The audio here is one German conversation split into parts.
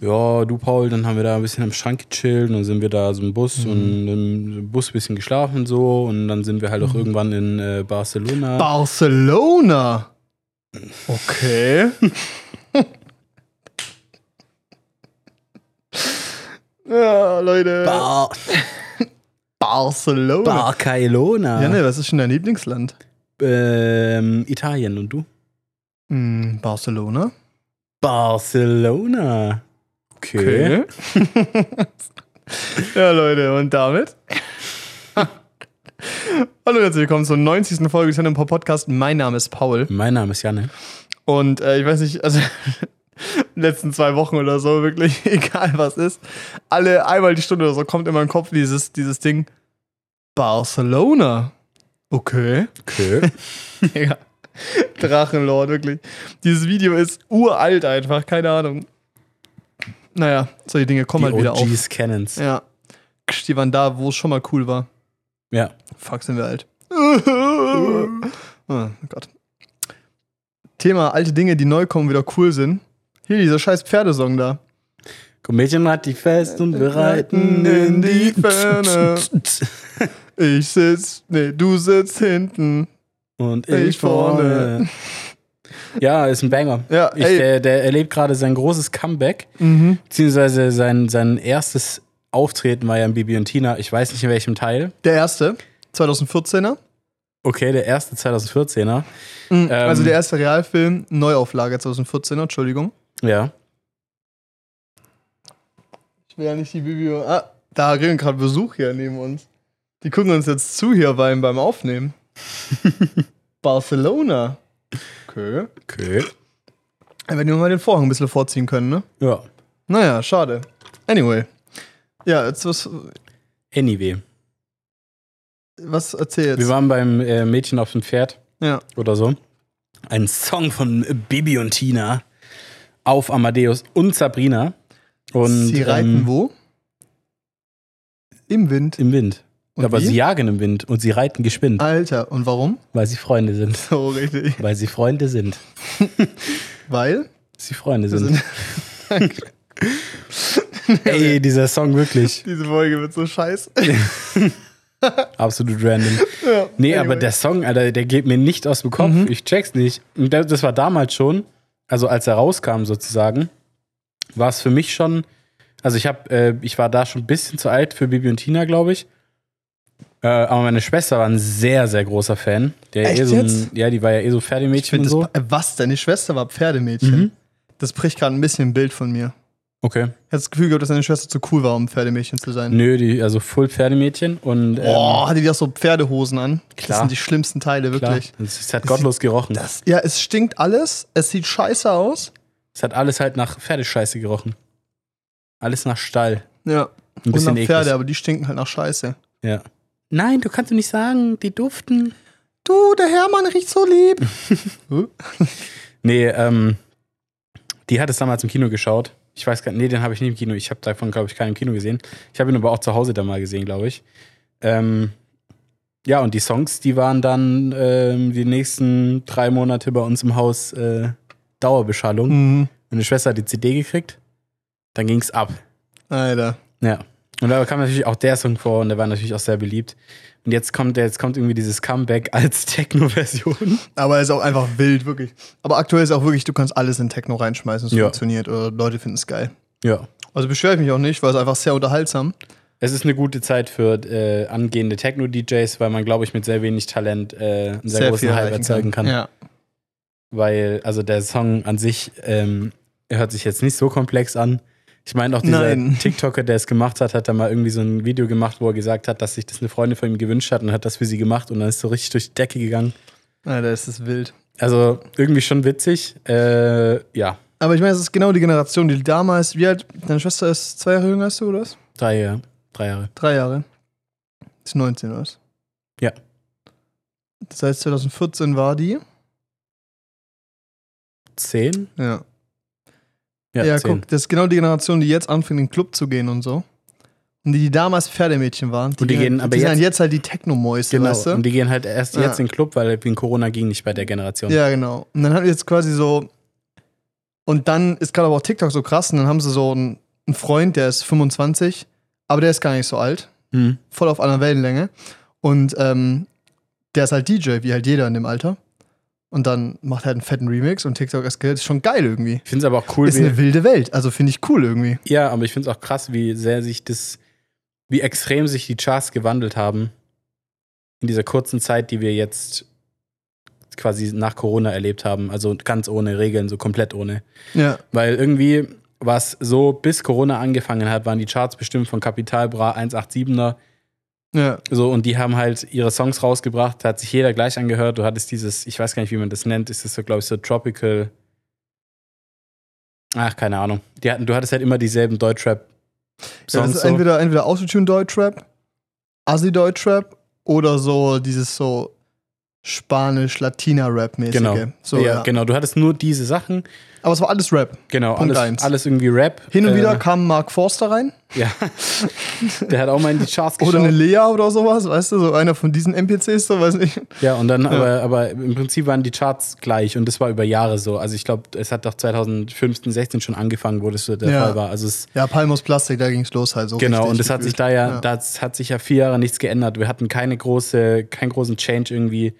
Ja, du Paul, dann haben wir da ein bisschen am Schrank gechillt und dann sind wir da so im Bus Mhm. und im Bus ein bisschen geschlafen so und dann sind wir halt auch Mhm. irgendwann in äh, Barcelona. Barcelona. Okay. ja, Leute. Bar Barcelona. Barcelona. Ja, ne, was ist schon dein Lieblingsland? ähm, Italien und du? Hm, Barcelona. Barcelona. Okay. ja, Leute, und damit? Hallo und herzlich willkommen zur 90. Folge des Hannah Podcast. Mein Name ist Paul. Mein Name ist Janne. Und äh, ich weiß nicht, also in den letzten zwei Wochen oder so, wirklich, egal was ist, alle einmal die Stunde oder so kommt in meinen Kopf dieses, dieses Ding. Barcelona. Okay. Okay. Ja. Drachenlord, wirklich. Dieses Video ist uralt einfach, keine Ahnung. Naja, solche Dinge kommen Die halt wieder auf. OGs kennen's. Ja. Die waren da, wo es schon mal cool war. Ja. Fuck, sind wir alt. oh Gott. Thema alte Dinge, die neu kommen, wieder cool sind. Hier, dieser scheiß Pferdesong da. Komm, Mädchen, hat die fest und wir reiten in die Ferne. Ich sitz, nee, du sitzt hinten. Und Ich ich vorne. Ja, ist ein Banger. Ja, ich, der, der erlebt gerade sein großes Comeback, Mhm. beziehungsweise sein, sein erstes Auftreten war ja in Bibi und Tina. Ich weiß nicht in welchem Teil. Der erste, 2014er. Okay, der erste 2014er. Mhm. Also Ähm. der erste Realfilm, Neuauflage 2014er, Entschuldigung. Ja. Ich will ja nicht die Bibi. Ah, da wir gerade Besuch hier neben uns. Die gucken uns jetzt zu hier beim, beim Aufnehmen. Barcelona. Okay. Okay. Wenn wir mal den Vorhang ein bisschen vorziehen können, ne? Ja. Naja, schade. Anyway. Ja, jetzt was, Anyway. was erzählst Wir waren beim äh, Mädchen auf dem Pferd Ja. oder so. Ein Song von Bibi und Tina auf Amadeus und Sabrina. Und, Sie reiten ähm, wo? Im Wind. Im Wind. Und Aber wie? sie jagen im Wind und sie reiten geschwind, Alter, und warum? weil sie Freunde sind. So richtig. Weil sie Freunde sind. Weil? Sie Freunde sind. sind Ey, dieser Song wirklich. diese Folge wird so scheiße. Absolut random. ja. Nee, Anyway. aber der Song, Alter, der geht mir nicht aus dem Kopf. Mhm. Ich check's nicht. Das, war damals schon, also als er rauskam sozusagen, war es für mich schon, also ich habe, äh, ich war da schon ein bisschen zu alt für Bibi und Tina, glaube ich. Äh, aber meine Schwester war ein sehr, sehr großer Fan. Der ja Echt eh so ein, jetzt? ja, die war ja eh so Pferdemädchen und das, so. äh, was? Deine Schwester war Pferdemädchen? Mhm. Das bricht gerade ein bisschen ein Bild von mir. Okay. Ich hatte das Gefühl gehabt, dass deine Schwester zu cool war, um Pferdemädchen zu sein. Nö, die, also Full Pferdemädchen und ähm, Boah, hatte die auch so Pferdehosen an? Das Klar. sind die schlimmsten Teile, klar, wirklich. es hat gottlos gerochen. Das, ja, es stinkt alles, es sieht scheiße aus. Es hat alles halt nach Pferdescheiße gerochen. Alles nach Stall. Ja. Ein Und bisschen nach eklig. Pferde, aber die stinken halt nach Scheiße. Ja. Nein, du kannst doch nicht sagen, die duften. Du, der Hermann riecht so lieb. Nee, ähm, die hat es damals im Kino geschaut. Ich weiß gar nicht, nee, den habe ich nicht im Kino. Ich habe davon, glaube ich, keinen im Kino gesehen. Ich habe ihn aber auch zu Hause da mal gesehen, glaube ich. Ähm, ja, und die Songs, die waren dann ähm, die nächsten drei Monate bei uns im Haus äh, Dauerbeschallung. mhm. Meine Schwester hat die CD gekriegt. Dann ging's ab. Alter. Ja. Und da kam natürlich auch der Song vor und der war natürlich auch sehr beliebt. Und jetzt kommt, jetzt kommt irgendwie dieses Comeback als Techno-Version. Aber er ist auch einfach wild, wirklich. Aber aktuell ist auch wirklich, du kannst alles in Techno reinschmeißen, es Ja. funktioniert. Oder Leute finden es geil. Ja. Also beschwere ich mich auch nicht, weil es einfach sehr unterhaltsam. Es ist eine gute Zeit für äh, angehende Techno-DJs, weil man, glaube ich, mit sehr wenig Talent äh, einen sehr, großen Hype erzeugen kann. Ja. Weil, also der Song an sich, ähm, hört sich jetzt nicht so komplex an. Ich meine, auch dieser Nein. TikToker, der es gemacht hat, hat da mal irgendwie so ein Video gemacht, wo er gesagt hat, dass sich das eine Freundin von ihm gewünscht hat und hat das für sie gemacht und dann ist so richtig durch die Decke gegangen. Alter, ist das wild. Also irgendwie schon witzig. Äh, ja, Aber ich meine, es ist genau die Generation, die damals, wie alt, deine Schwester ist zwei Jahre jünger als du, oder was? drei Jahre. Drei Jahre. Drei Jahre. Ist 19, oder was? Ja. Das heißt, 2014 war die? Zehn? Ja. Ja, Ja, guck, das ist genau die Generation, die jetzt anfängt, in den Club zu gehen und so. Und die, die damals Pferdemädchen waren. Und die gehen aber die sind jetzt- halt jetzt halt die Techno-Mäuse, Genau. weißt du? Und die gehen halt erst Ja. jetzt in den Club, weil wegen Corona ging nicht bei der Generation. Ja, genau. Und dann haben wir jetzt quasi so Und dann ist gerade aber auch TikTok so krass und dann haben sie so einen, einen Freund, der ist 25, aber der ist gar nicht so alt. Mhm. Voll auf einer Wellenlänge. Und ähm, der ist halt DJ, wie halt jeder in dem Alter. Und dann macht er halt einen fetten Remix und TikTok eskaliert. Ist schon geil irgendwie. Ich finde es aber auch cool, Ist eine wilde Welt. Also finde ich cool irgendwie. ja, aber ich finde es auch krass, wie sehr sich das, wie extrem sich die Charts gewandelt haben in dieser kurzen Zeit, die wir jetzt quasi nach Corona erlebt haben. Also ganz ohne Regeln, so komplett ohne. Ja. Weil irgendwie war es so, bis Corona angefangen hat, waren die Charts bestimmt von Capital Bra 187er. Ja. So, und die haben halt ihre Songs rausgebracht, da hat sich jeder gleich angehört. Du hattest dieses, ich weiß gar nicht, wie man das nennt, ist das so, glaube ich, so Tropical. Ach, keine Ahnung. Die hatten, du hattest halt immer dieselben ja Deutschrap-Songs. das ist so. entweder, entweder Autotune Deutschrap, Assi Deutschrap oder so dieses so Spanisch-Latina-Rap-mäßige. Genau. So, ja, ja. genau. Du hattest nur diese Sachen. Aber es war alles Rap. Genau, Punkt alles, eins. alles irgendwie Rap. Hin und Äh, wieder kam Mark Forster rein. Ja. Der hat auch mal in die Charts geschaut. Oder eine Lea oder sowas, weißt du, so einer von diesen NPCs, so weiß nicht. Ja, und dann, aber, aber im Prinzip waren die Charts gleich und das war über Jahre so. Also ich glaube, es hat doch 2015, 16 schon angefangen, wo das so der Ja. Fall war. Also es, Ja, Palmos Plastik, da ging's los halt so. genau, und das hat sich gefühlt. da ja, Ja. das hat sich ja vier Jahre nichts geändert. Wir hatten keine große, keinen großen Change irgendwie,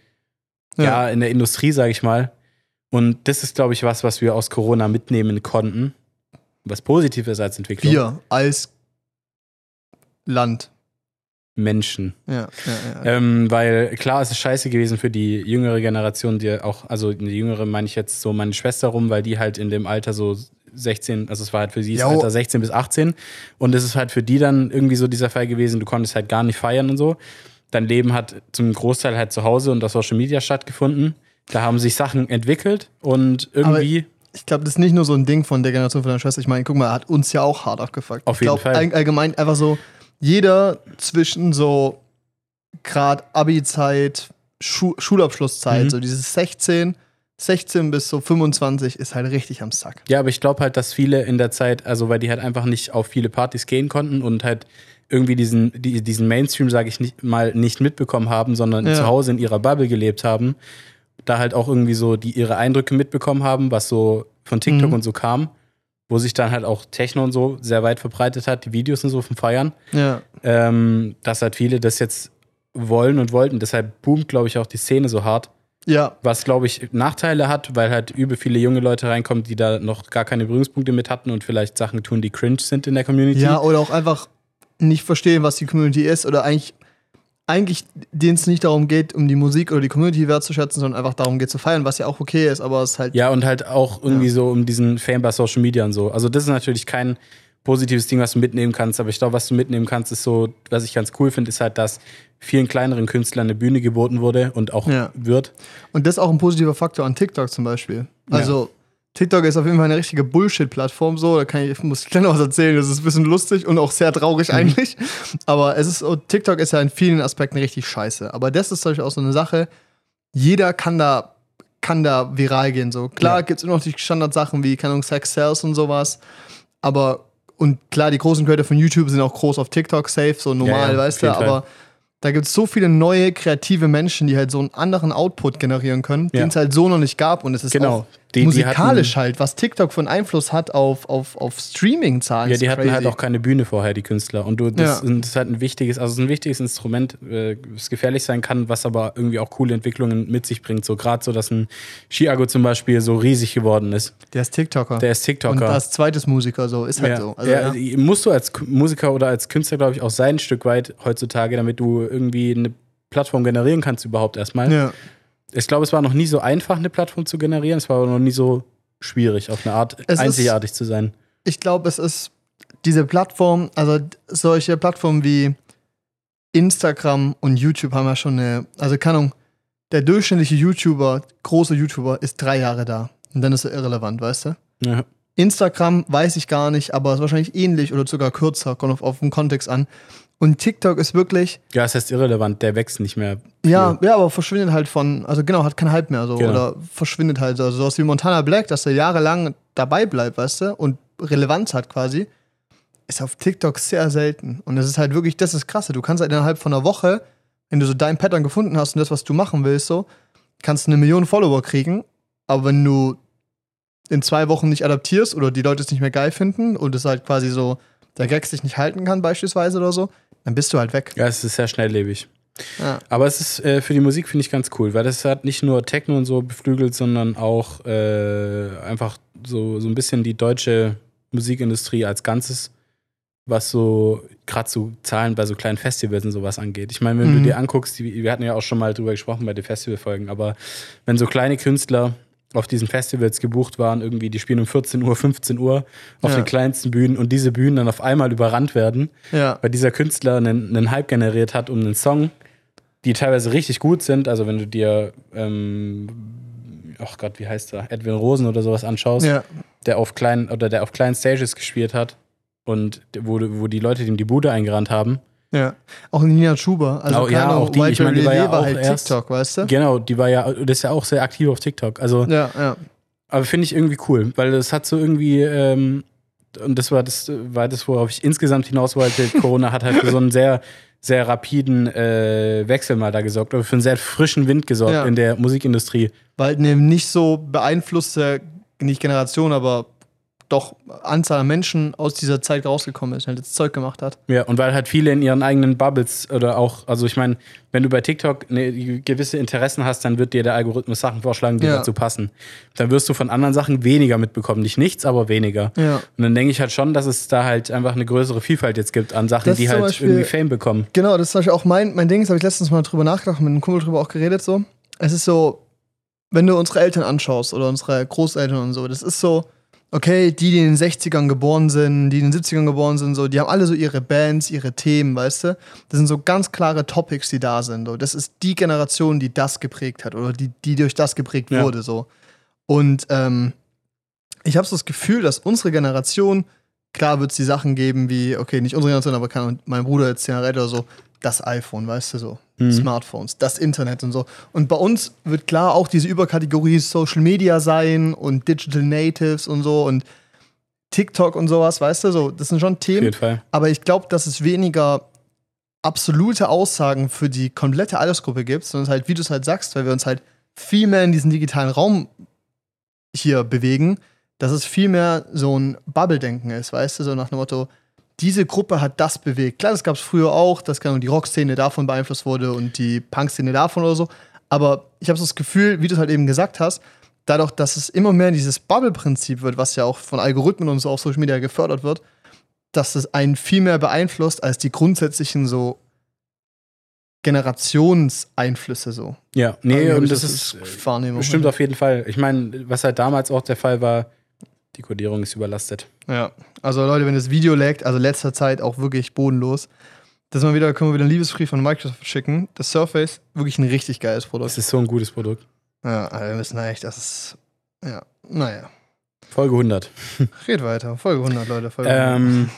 ja, Ja. in der Industrie, sage ich mal. Und das ist, glaube ich, was, was wir aus Corona mitnehmen konnten. Was positiv ist als Entwicklung. Wir als Land. Menschen. Ja, ja, ja. Ähm, weil klar, es ist scheiße gewesen für die jüngere Generation, die auch, also die jüngere meine ich jetzt so meine Schwester rum, weil die halt in dem Alter so 16, also es war halt für sie das Jo. Alter 16 bis 18 und es ist halt für die dann irgendwie so dieser Fall gewesen, du konntest halt gar nicht feiern und so. Dein Leben hat zum Großteil halt zu Hause und auf Social Media stattgefunden. Da haben sich Sachen entwickelt und irgendwie, ich glaube, das ist nicht nur so ein Ding von der Generation von deiner Schwester. Ich meine, guck mal, hat uns ja auch hart abgefuckt. Auf ich jeden glaub, Fall. all- allgemein einfach so, jeder zwischen so gerade Abi-Zeit, Schu Schulabschlusszeit, Mhm. so dieses 16, 16 bis so 25 ist halt richtig am Sack. Ja, aber ich glaube halt, dass viele in der Zeit, also weil die halt einfach nicht auf viele Partys gehen konnten und halt irgendwie diesen, die, diesen Mainstream, sage ich nicht mal, nicht mitbekommen haben, sondern Ja. zu Hause in ihrer Bubble gelebt haben, da halt auch irgendwie so die ihre Eindrücke mitbekommen haben, was so von TikTok Mhm. und so kam, wo sich dann halt auch Techno und so sehr weit verbreitet hat, die Videos und so vom Feiern, Ja. ähm, dass halt viele das jetzt wollen und wollten. Deshalb boomt, glaube ich, auch die Szene so hart. Ja, Was, glaube ich, Nachteile hat, weil halt übel viele junge Leute reinkommen, die da noch gar keine Berührungspunkte mit hatten und vielleicht Sachen tun, die cringe sind in der Community. ja, oder auch einfach nicht verstehen, was die Community ist oder eigentlich, eigentlich denen es nicht darum geht, um die Musik oder die Community wertzuschätzen, sondern einfach darum geht zu feiern, was ja auch okay ist, aber es ist halt Ja, und halt auch irgendwie Ja. so um diesen Fame bei Social Media und so. Also, das ist natürlich kein positives Ding, was du mitnehmen kannst, aber ich glaube, was du mitnehmen kannst, ist so, was ich ganz cool finde, ist halt, dass vielen kleineren Künstlern eine Bühne geboten wurde und auch Ja. wird. Und das ist auch ein positiver Faktor an TikTok zum Beispiel. Also, TikTok ist auf jeden Fall eine richtige Bullshit-Plattform, so. Da kann ich, muss ich gleich noch was erzählen. Das ist ein bisschen lustig und auch sehr traurig eigentlich. Aber es ist TikTok ist ja in vielen Aspekten richtig scheiße. Aber das ist Beispiel auch so eine Sache. Jeder kann da, kann da viral gehen, so. Klar Ja. gibt es immer noch die Standardsachen wie, keine Ahnung, Sex Sales und sowas. Aber, und klar, die großen Creator von YouTube sind auch groß auf TikTok safe, so normal, Ja, ja, weißt du. Aber da gibt es so viele neue kreative Menschen, die halt so einen anderen Output generieren können, Ja. den es halt so noch nicht gab. Und es ist Genau. auch Die- die musikalisch hatten- halt, was TikTok von Einfluss hat auf, auf, auf Streaming-Zahlen. Ja, die hatten crazy. halt auch keine Bühne vorher, die Künstler. Und du, das, Ja. ist halt ein wichtiges, also ein wichtiges Instrument, äh, das gefährlich sein kann, was aber irgendwie auch coole Entwicklungen mit sich bringt. So gerade so, dass ein Chiago zum Beispiel so riesig geworden ist. Der ist TikToker. Der ist TikToker. Und als zweites Musiker so, ist halt ja. so. Also, ja, ja. Musst du als Musiker oder als Künstler, glaube ich, auch sein, ein Stück weit heutzutage, damit du irgendwie eine Plattform generieren kannst überhaupt erstmal. ja. Ich glaube, es war noch nie so einfach, eine Plattform zu generieren. Es war aber noch nie so schwierig, auf eine Art Es ist- einzigartig zu sein. Ich glaube, es ist diese Plattform, also solche Plattformen wie Instagram und YouTube haben ja schon eine, also keine Ahnung, der durchschnittliche YouTuber, große YouTuber, ist drei Jahre da. Und dann ist er irrelevant, weißt du? Ja. Instagram weiß ich gar nicht, aber ist wahrscheinlich ähnlich oder sogar kürzer, kommt auf, auf den Kontext an. Und TikTok ist wirklich, ja, es heißt irrelevant, der wächst nicht mehr. ja, ja, aber verschwindet halt von, also genau, hat keinen Hype mehr so. Genau. Oder verschwindet halt so. Also sowas wie Montana Black, dass er jahrelang dabei bleibt, weißt du, und Relevanz hat quasi, ist auf TikTok sehr selten. Und das ist halt wirklich, das ist krasse. Du kannst halt innerhalb von einer Woche, wenn du so dein Pattern gefunden hast und das, was du machen willst, so, kannst du eine Million Follower kriegen. Aber wenn du in zwei Wochen nicht adaptierst oder die Leute es nicht mehr geil finden und es halt quasi so, der Gag sich nicht halten kann, beispielsweise oder so, dann bist du halt weg. Ja, es ist sehr schnelllebig. Ja. Aber es ist äh, für die Musik finde ich ganz cool, weil das hat nicht nur Techno und so beflügelt, sondern auch äh, einfach so, so ein bisschen die deutsche Musikindustrie als Ganzes, was so gerade so Zahlen bei so kleinen Festivals und sowas angeht. Ich meine, wenn du Mhm. dir anguckst, die, wir hatten ja auch schon mal drüber gesprochen bei den Festivalfolgen, aber wenn so kleine Künstler auf diesen Festivals gebucht waren, irgendwie, die spielen um 14 Uhr, 15 Uhr auf Ja. den kleinsten Bühnen und diese Bühnen dann auf einmal überrannt werden, Ja. weil dieser Künstler einen, einen Hype generiert hat um einen Song, die teilweise richtig gut sind. Also wenn du dir, ähm, ach Gott, wie heißt er, Edwin Rosen oder sowas anschaust, Ja. der auf kleinen oder der auf kleinen Stages gespielt hat und wo, wo die Leute ihm die Bude eingerannt haben. Ja. Auch Nina Schuber. Also, Oh, ja, auch die. Ich meine, die war ja auch halt erst- TikTok, weißt du? Genau, die war ja, das ist ja auch sehr aktiv auf TikTok. Also, Ja, ja. aber finde ich irgendwie cool, weil das hat so irgendwie, ähm, und das war das, war das, worauf ich insgesamt hinaus wollte. Corona hat halt für so einen sehr, sehr rapiden äh, Wechsel mal da gesorgt, oder für einen sehr frischen Wind gesorgt Ja. in der Musikindustrie. Weil eine nicht so beeinflusste, nicht Generation, aber doch Anzahl an Menschen aus dieser Zeit rausgekommen ist, halt das Zeug gemacht hat. Ja, und weil halt viele in ihren eigenen Bubbles oder auch, also ich meine, wenn du bei TikTok ne, gewisse Interessen hast, dann wird dir der Algorithmus Sachen vorschlagen, die Ja. dazu passen. Dann wirst du von anderen Sachen weniger mitbekommen. Nicht nichts, aber weniger. Ja. Und dann denke ich halt schon, dass es da halt einfach eine größere Vielfalt jetzt gibt an Sachen, Das die halt Beispiel- irgendwie Fame bekommen. Genau, das ist zum Beispiel auch mein, mein Ding, das habe ich letztens mal drüber nachgedacht, mit einem Kumpel drüber auch geredet so. Es ist so, wenn du unsere Eltern anschaust oder unsere Großeltern und so, das ist so, okay, die, die in den 60ern geboren sind, die in den 70ern geboren sind, so, die haben alle so ihre Bands, ihre Themen, weißt du? Das sind so ganz klare Topics, die da sind. So. Das ist die Generation, die das geprägt hat oder die, die durch das geprägt Ja. wurde, so. Und ähm, ich habe so das Gefühl, dass unsere Generation, klar wird es die Sachen geben wie, okay, nicht unsere Generation, aber kann mein Bruder jetzt 10 Jahre oder so, das iPhone, weißt du so, Mhm. Smartphones, das Internet und so. Und bei uns wird klar auch diese Überkategorie Social Media sein und Digital Natives und so und TikTok und sowas, weißt du, so, das sind schon Auf Themen. jeden Fall. Aber ich glaube, dass es weniger absolute Aussagen für die komplette Altersgruppe gibt, sondern halt, wie du es halt sagst, weil wir uns halt viel mehr in diesen digitalen Raum hier bewegen, dass es viel mehr so ein Bubble-Denken ist, weißt du, so nach dem Motto, diese Gruppe hat das bewegt. Klar, das gab es früher auch, dass die Rockszene davon beeinflusst wurde und die Punk-Szene davon oder so. Aber ich habe so das Gefühl, wie du es halt eben gesagt hast, dadurch, dass es immer mehr dieses Bubble-Prinzip wird, was ja auch von Algorithmen und so auf Social Media gefördert wird, dass es einen viel mehr beeinflusst als die grundsätzlichen so Generationseinflüsse so. Ja, nee, und das das ist ist Wahrnehmung. bestimmt auf jeden Fall. Ich meine, was halt damals auch der Fall war, die Kodierung ist überlastet. Ja, also Leute, wenn das Video laggt, also letzter Zeit auch wirklich bodenlos. Das mal wieder, können wir wieder einen Liebesbrief von Microsoft schicken. Das Surface, wirklich ein richtig geiles Produkt. Das ist so ein gutes Produkt. Ja, also wir müssen echt, das ist, ja, naja. Folge 100. Red weiter. Folge 100, Leute. Folge 100. Ähm,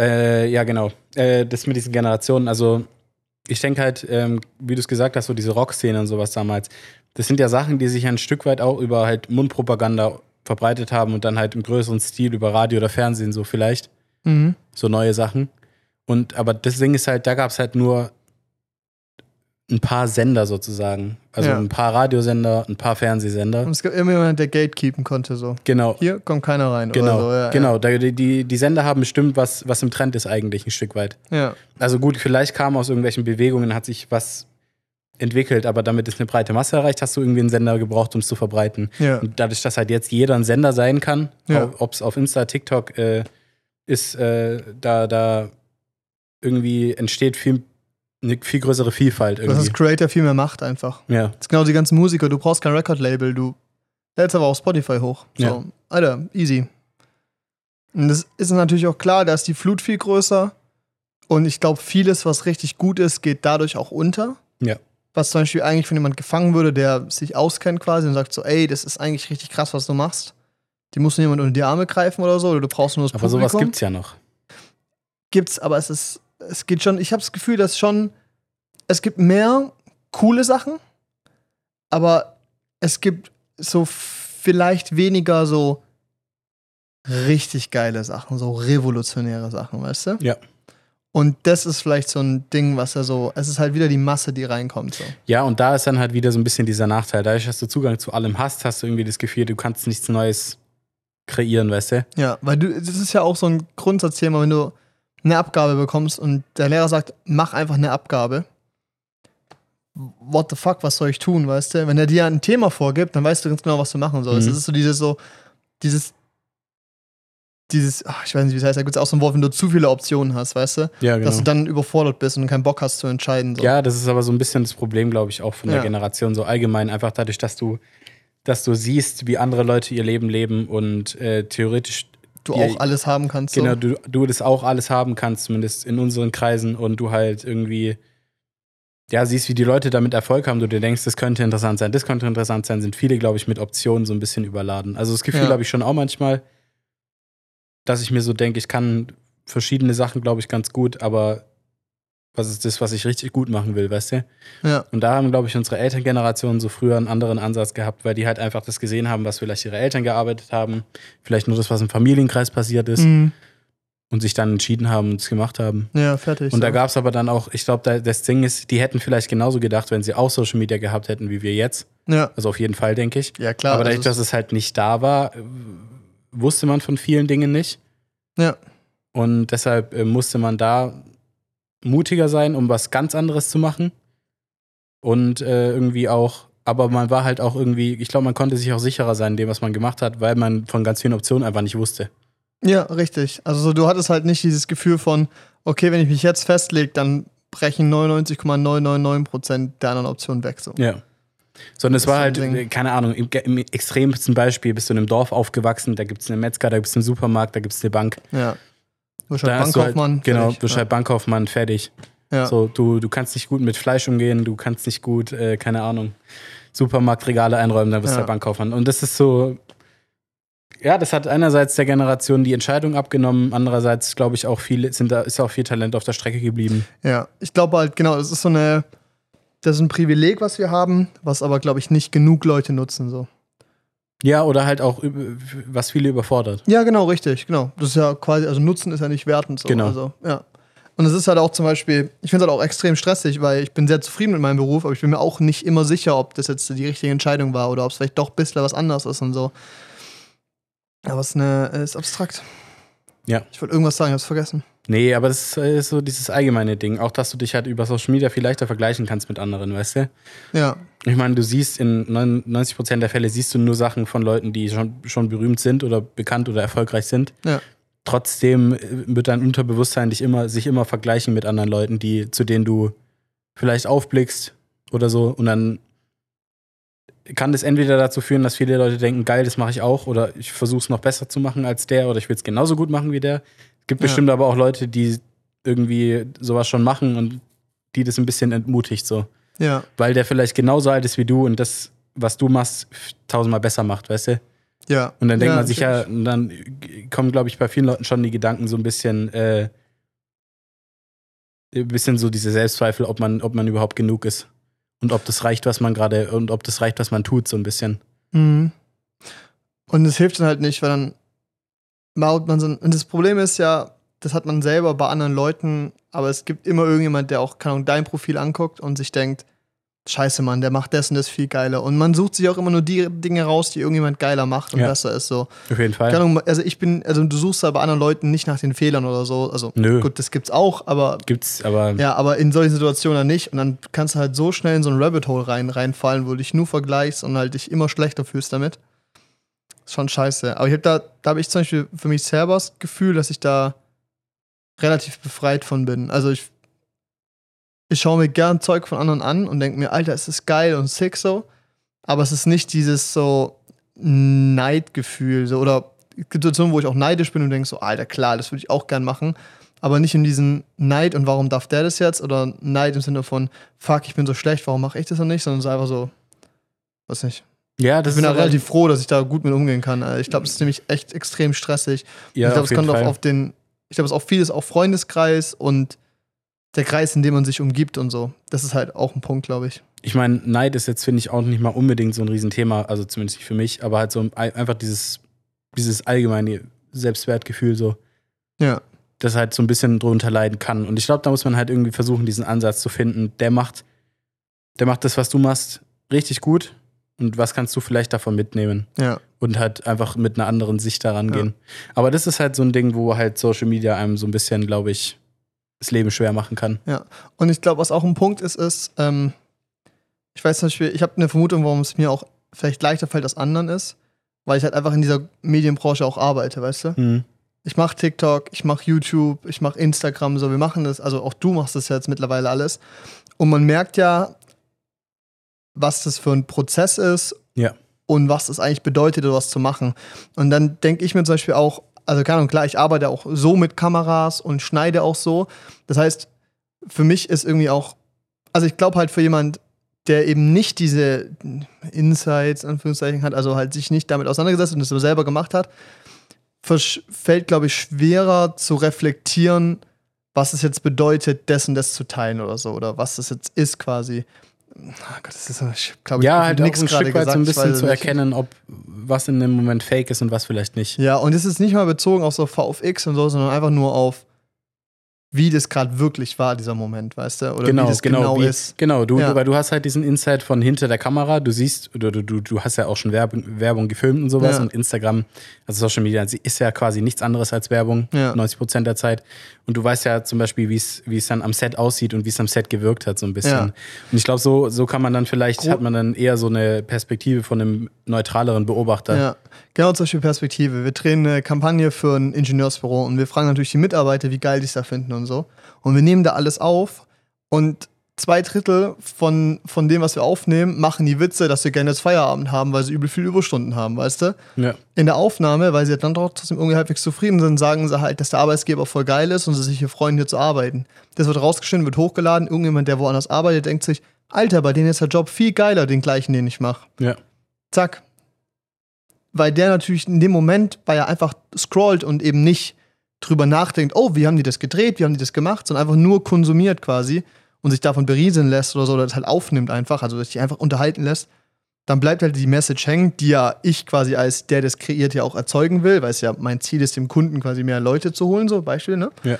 äh, ja, genau. Äh, das mit diesen Generationen, also ich denke halt, ähm, wie du es gesagt hast, so diese Rockszene und sowas damals, das sind ja Sachen, die sich ein Stück weit auch über halt Mundpropaganda verbreitet haben und dann halt im größeren Stil über Radio oder Fernsehen so vielleicht, Mhm. so neue Sachen. Und aber das Ding ist halt, da gab es halt nur ein paar Sender sozusagen. Also Ja. ein paar Radiosender, ein paar Fernsehsender. Und es gab immer jemanden, der gatekeepen konnte, so. Genau. Hier kommt keiner rein. Genau, so. ja, genau. Da, die, die, die Sender haben bestimmt, was, was im Trend ist eigentlich ein Stück weit. Ja. ja. Also gut, vielleicht kam aus irgendwelchen Bewegungen, hat sich was entwickelt, aber damit es eine breite Masse erreicht, hast du irgendwie einen Sender gebraucht, um es zu verbreiten. Ja. Und dadurch, dass halt jetzt jeder ein Sender sein kann, Ja. ob es auf Insta, TikTok äh, ist, äh, da, da irgendwie entsteht viel, eine viel größere Vielfalt Das irgendwie. ist Creator viel mehr Macht einfach. Ja, Das ist genau die ganzen Musiker. Du brauchst kein Record-Label, du lädst aber auch Spotify hoch. So, Ja. Alter, easy. Und das ist natürlich auch klar, da ist die Flut viel größer. Und ich glaube, vieles, was richtig gut ist, geht dadurch auch unter. Ja. Was zum Beispiel eigentlich von jemand gefangen würde, der sich auskennt quasi und sagt so, ey, das ist eigentlich richtig krass, was du machst. Die muss nur jemand unter die Arme greifen oder so, oder du brauchst nur das aber Publikum. sowas gibt's ja noch. gibt's, aber es ist, es geht schon, ich habe das Gefühl, dass schon, es gibt mehr coole Sachen, aber es gibt so vielleicht weniger so richtig geile Sachen, so revolutionäre Sachen, weißt du? Ja. Und das ist vielleicht so ein Ding, was er so, es ist halt wieder die Masse, die reinkommt. So. Ja, und da ist dann halt wieder so ein bisschen dieser Nachteil. Dadurch, dass du Zugang zu allem hast, hast du irgendwie das Gefühl, du kannst nichts Neues kreieren, weißt du? Ja, weil du, das ist ja auch so ein Grundsatzthema, wenn du eine Abgabe bekommst und der Lehrer sagt, mach einfach eine Abgabe. What the fuck, was soll ich tun, weißt du? Wenn er dir ein Thema vorgibt, dann weißt du ganz genau, was du machen sollst. Mhm. Das ist so dieses so, dieses, dieses, ach, ich weiß nicht, wie es heißt, da gibt es auch so ein Wort, wenn du zu viele Optionen hast, weißt du? Ja, genau. Dass du dann überfordert bist und keinen Bock hast zu entscheiden. So. Ja, das ist aber so ein bisschen das Problem, glaube ich, auch von der Ja. Generation so allgemein. Einfach dadurch, dass du, dass du siehst, wie andere Leute ihr Leben leben und äh, theoretisch du dir- auch alles haben kannst. So. Genau, du, du das auch alles haben kannst, zumindest in unseren Kreisen und du halt irgendwie, ja, siehst, wie die Leute damit Erfolg haben, du dir denkst, das könnte interessant sein, das könnte interessant sein, sind viele, glaube ich, mit Optionen so ein bisschen überladen. Also das Gefühl Ja. habe ich schon auch manchmal, dass ich mir so denke, ich kann verschiedene Sachen, glaube ich, ganz gut, aber was ist das, was ich richtig gut machen will, weißt du? Ja, Und da haben, glaube ich, unsere Elterngeneration so früher einen anderen Ansatz gehabt, weil die halt einfach das gesehen haben, was vielleicht ihre Eltern gearbeitet haben, vielleicht nur das, was im Familienkreis passiert ist Mhm. und sich dann entschieden haben und es gemacht haben. ja fertig. Und da so. gab es aber dann auch, ich glaube, da, das Ding ist, die hätten vielleicht genauso gedacht, wenn sie auch Social Media gehabt hätten wie wir jetzt. Ja, Also auf jeden Fall, denke ich. ja klar. aber dadurch, also dass es halt nicht da war, wusste man von vielen Dingen nicht. Ja. Und deshalb äh, musste man da mutiger sein, um was ganz anderes zu machen. Und äh, irgendwie auch, aber man war halt auch irgendwie, ich glaube, man konnte sich auch sicherer sein in dem, was man gemacht hat, weil man von ganz vielen Optionen einfach nicht wusste. Ja, richtig. Also so, du hattest halt nicht dieses Gefühl von, okay, wenn ich mich jetzt festlege, dann brechen 99,999% der anderen Optionen weg. So. Ja. Sondern es war halt, Ding. äh, keine Ahnung, im, im extremsten Beispiel bist du in einem Dorf aufgewachsen, da gibt es einen Metzger, da gibt es einen Supermarkt, da gibt es eine Bank. Ja. Du bist halt du Bankkaufmann. Halt, genau, fertig. du bist halt Bankkaufmann, fertig. ja. So, du, du kannst nicht gut mit Fleisch umgehen, du kannst nicht gut, äh, keine Ahnung, Supermarktregale einräumen, dann bist du Ja. der Bankkaufmann. Und das ist so, ja, das hat einerseits der Generation die Entscheidung abgenommen, andererseits glaube ich auch viel, sind da, ist auch viel Talent auf der Strecke geblieben. Ja, ich glaube halt, genau, das ist so eine, das ist ein Privileg, was wir haben, was aber, glaube ich, nicht genug Leute nutzen. So. Ja, oder halt auch, was viele überfordert. Ja, genau, richtig, genau. Das ist ja quasi, also Nutzen ist ja nicht wertend so. Genau. Also, ja. Und es ist halt auch zum Beispiel, ich finde es halt auch extrem stressig, weil ich bin sehr zufrieden mit meinem Beruf, aber ich bin mir auch nicht immer sicher, ob das jetzt die richtige Entscheidung war oder ob es vielleicht doch ein bisschen was anderes ist und so. Aber es ist, eine, es ist abstrakt. Ja. Ich wollte irgendwas sagen, ich hab's vergessen. Nee, aber das ist äh, so dieses allgemeine Ding. Auch, dass du dich halt über Social Media viel leichter vergleichen kannst mit anderen, weißt du? Ja, Ich meine, du siehst in 99% der Fälle siehst du nur Sachen von Leuten, die schon, schon berühmt sind oder bekannt oder erfolgreich sind. Ja. Trotzdem äh, wird dein Unterbewusstsein dich immer, sich immer vergleichen mit anderen Leuten, die, zu denen du vielleicht aufblickst oder so. Und dann kann das entweder dazu führen, dass viele Leute denken, geil, das mache ich auch, oder ich versuche es noch besser zu machen als der, oder ich will es genauso gut machen wie der. Es gibt Ja. bestimmt aber auch Leute, die irgendwie sowas schon machen und die das ein bisschen entmutigt so ja, weil der vielleicht genauso alt ist wie du und das, was du machst, tausendmal besser macht, weißt du? ja. Und dann denkt ja, man sich ja, und dann kommen, glaube ich, bei vielen Leuten schon die Gedanken so ein bisschen, äh, ein bisschen so diese Selbstzweifel, ob man, ob man überhaupt genug ist. Und ob das reicht, was man gerade, und ob das reicht, was man tut, so ein bisschen. Mhm. Und es hilft dann halt nicht, weil dann baut man so. ein- Und das Problem ist ja, das hat man selber bei anderen Leuten, aber es gibt immer irgendjemand, der auch, keine Ahnung, dein Profil anguckt und sich denkt, Scheiße, Mann, der macht das und das viel geiler. Und man sucht sich auch immer nur die Dinge raus, die irgendjemand geiler macht und Ja. besser ist. So. Auf jeden Fall. Ahnung, also ich bin, also du suchst da bei anderen Leuten nicht nach den Fehlern oder so. Also Nö. gut, das gibt's auch, aber Gibt's, aber ja, aber in solchen Situationen dann nicht. Und dann kannst du halt so schnell in so ein Rabbit Hole rein, reinfallen, wo du dich nur vergleichst und halt dich immer schlechter fühlst damit. Ist schon scheiße. Aber ich hab da, da habe ich zum Beispiel für mich selber das Gefühl, dass ich da relativ befreit von bin. Also ich, ich schaue mir gern Zeug von anderen an und denke mir, Alter, es ist geil und sick so. Aber es ist nicht dieses so Neidgefühl so, oder Situationen, wo ich auch neidisch bin und denke so, Alter, klar, das würde ich auch gern machen aber nicht in diesem Neid und warum darf der das jetzt oder Neid im Sinne von fuck, ich bin so schlecht, warum mache ich das noch nicht, sondern es ist einfach so, weiß nicht. Ja, das Ich bin da relativ froh, dass ich da gut mit umgehen kann. Also Ich glaube, es ist nämlich echt extrem stressig. ja, ich glaube, es kommt Fall. auf den, ich glaube, es ist auch vieles auf Freundeskreis und der Kreis, in dem man sich umgibt und so. Das ist halt auch ein Punkt, glaube ich. Ich meine, Neid ist jetzt, finde ich, auch nicht mal unbedingt so ein Riesenthema, also zumindest nicht für mich, aber halt so ein- einfach dieses, dieses allgemeine Selbstwertgefühl so. Ja. das halt so ein bisschen drunter leiden kann. Und ich glaube, da muss man halt irgendwie versuchen, diesen Ansatz zu finden. Der macht, der macht das, was du machst, richtig gut. Und was kannst du vielleicht davon mitnehmen? Ja. Und halt einfach mit einer anderen Sicht daran gehen. Aber das ist halt so ein Ding, wo halt Social Media einem so ein bisschen, glaube ich, das Leben schwer machen kann. Ja. Und ich glaube, was auch ein Punkt ist, ist, ähm, ich weiß zum Beispiel, ich habe eine Vermutung, warum es mir auch vielleicht leichter fällt als anderen ist, weil ich halt einfach in dieser Medienbranche auch arbeite, weißt du? Mhm. Ich mache TikTok, ich mache YouTube, ich mache Instagram, so wir machen das, also auch du machst das jetzt mittlerweile alles. Und man merkt ja, was das für ein Prozess ist Ja. und was das eigentlich bedeutet, was zu machen. Und dann denke ich mir zum Beispiel auch, also keine Ahnung, klar, ich arbeite auch so mit Kameras und schneide auch so. Das heißt, für mich ist irgendwie auch, also ich glaube halt für jemand, der eben nicht diese Insights, in Anführungszeichen, hat, also halt sich nicht damit auseinandergesetzt und das selber gemacht hat, fällt, glaube ich, schwerer zu reflektieren, was es jetzt bedeutet, das und das zu teilen oder so, oder was das jetzt ist quasi. Ah Gott, das ist, glaube ich, Ja, halt nix ein gerade Stück weit so ein gesagt, bisschen zu erkennen, ob was in dem Moment fake ist und was vielleicht nicht. Ja, und es ist nicht mal bezogen auf so VFX und so, sondern einfach nur auf, wie das gerade wirklich war, dieser Moment, weißt du? Oder genau, wie das genau, genau, wie, ist. Genau, du, Ja. du, weil du hast halt diesen Insight von hinter der Kamera, du siehst, oder du, du, du hast ja auch schon Werbung, Werbung gefilmt und sowas Ja. und Instagram, also Social Media ist ja quasi nichts anderes als Werbung, Ja. 90 Prozent der Zeit. Und du weißt ja zum Beispiel, wie es dann am Set aussieht und wie es am Set gewirkt hat, so ein bisschen. Ja. Und ich glaube, so, so kann man dann vielleicht, Gro- hat man dann eher so eine Perspektive von einem neutraleren Beobachter. Ja, genau zum Beispiel Perspektive. Wir drehen eine Kampagne für ein Ingenieursbüro und wir fragen natürlich die Mitarbeiter, wie geil die es da finden und so. Und wir nehmen da alles auf und zwei Drittel von, von dem, was wir aufnehmen, machen die Witze, dass wir gerne jetzt Feierabend haben, weil sie übel viel Überstunden haben, weißt du? Ja. In der Aufnahme, weil sie dann trotzdem irgendwie halbwegs zufrieden sind, sagen sie halt, dass der Arbeitsgeber voll geil ist und sie sich hier freuen, hier zu arbeiten. Das wird rausgeschnitten, wird hochgeladen. Irgendjemand, der woanders arbeitet, denkt sich, Alter, bei denen ist der Job viel geiler, den gleichen, den ich mache. ja. Zack. Weil der natürlich in dem Moment, weil er einfach scrollt und eben nicht drüber nachdenkt, oh, wie haben die das gedreht, wie haben die das gemacht, sondern einfach nur konsumiert quasi und sich davon berieseln lässt oder so, oder das halt aufnimmt einfach, also sich einfach unterhalten lässt, dann bleibt halt die Message hängen, die ja ich quasi als der das kreiert ja auch erzeugen will, weil es ja mein Ziel ist, dem Kunden quasi mehr Leute zu holen, so Beispiel, ne? Ja.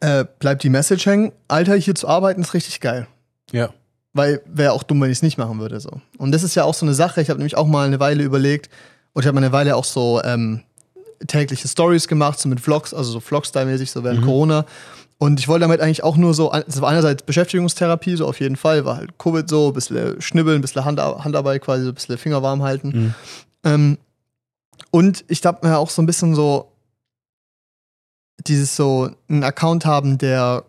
Äh, bleibt die Message hängen, Alter, hier zu arbeiten ist richtig geil. Ja. Weil wäre auch dumm, wenn ich es nicht machen würde. So. Und das ist ja auch so eine Sache. Ich habe nämlich auch mal eine Weile überlegt, und ich habe mal eine Weile auch so ähm, tägliche Stories gemacht, so mit Vlogs, also so Vlog-Style-mäßig, so während Corona. Und ich wollte damit eigentlich auch nur so, es war einerseits Beschäftigungstherapie, so auf jeden Fall, war halt Covid so, ein bisschen schnibbeln, ein bisschen Hand, Handarbeit quasi, so ein bisschen Finger warm halten. Mhm. Ähm, und ich dachte mir auch so ein bisschen so, dieses so, einen Account haben, der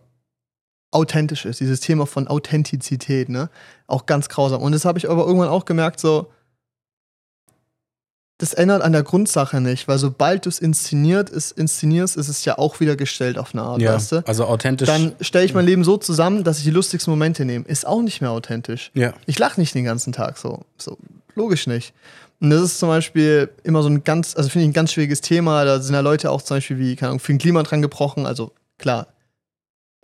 authentisch ist, dieses Thema von Authentizität, ne? Auch ganz grausam. Und das habe ich aber irgendwann auch gemerkt, so, das ändert an der Grundsache nicht, weil sobald du es inszeniert ist, inszenierst, ist es ja auch wieder gestellt auf eine Art, ja. weißt du? Also authentisch. Dann stelle ich mein Leben so zusammen, dass ich die lustigsten Momente nehme. Ist auch nicht mehr authentisch. ja. Ich lache nicht den ganzen Tag so. So, logisch nicht. Und das ist zum Beispiel immer so ein ganz, also finde ich ein ganz schwieriges Thema. Da sind ja Leute auch zum Beispiel wie, keine Ahnung, Finn Kliman dran gebrochen. Also klar,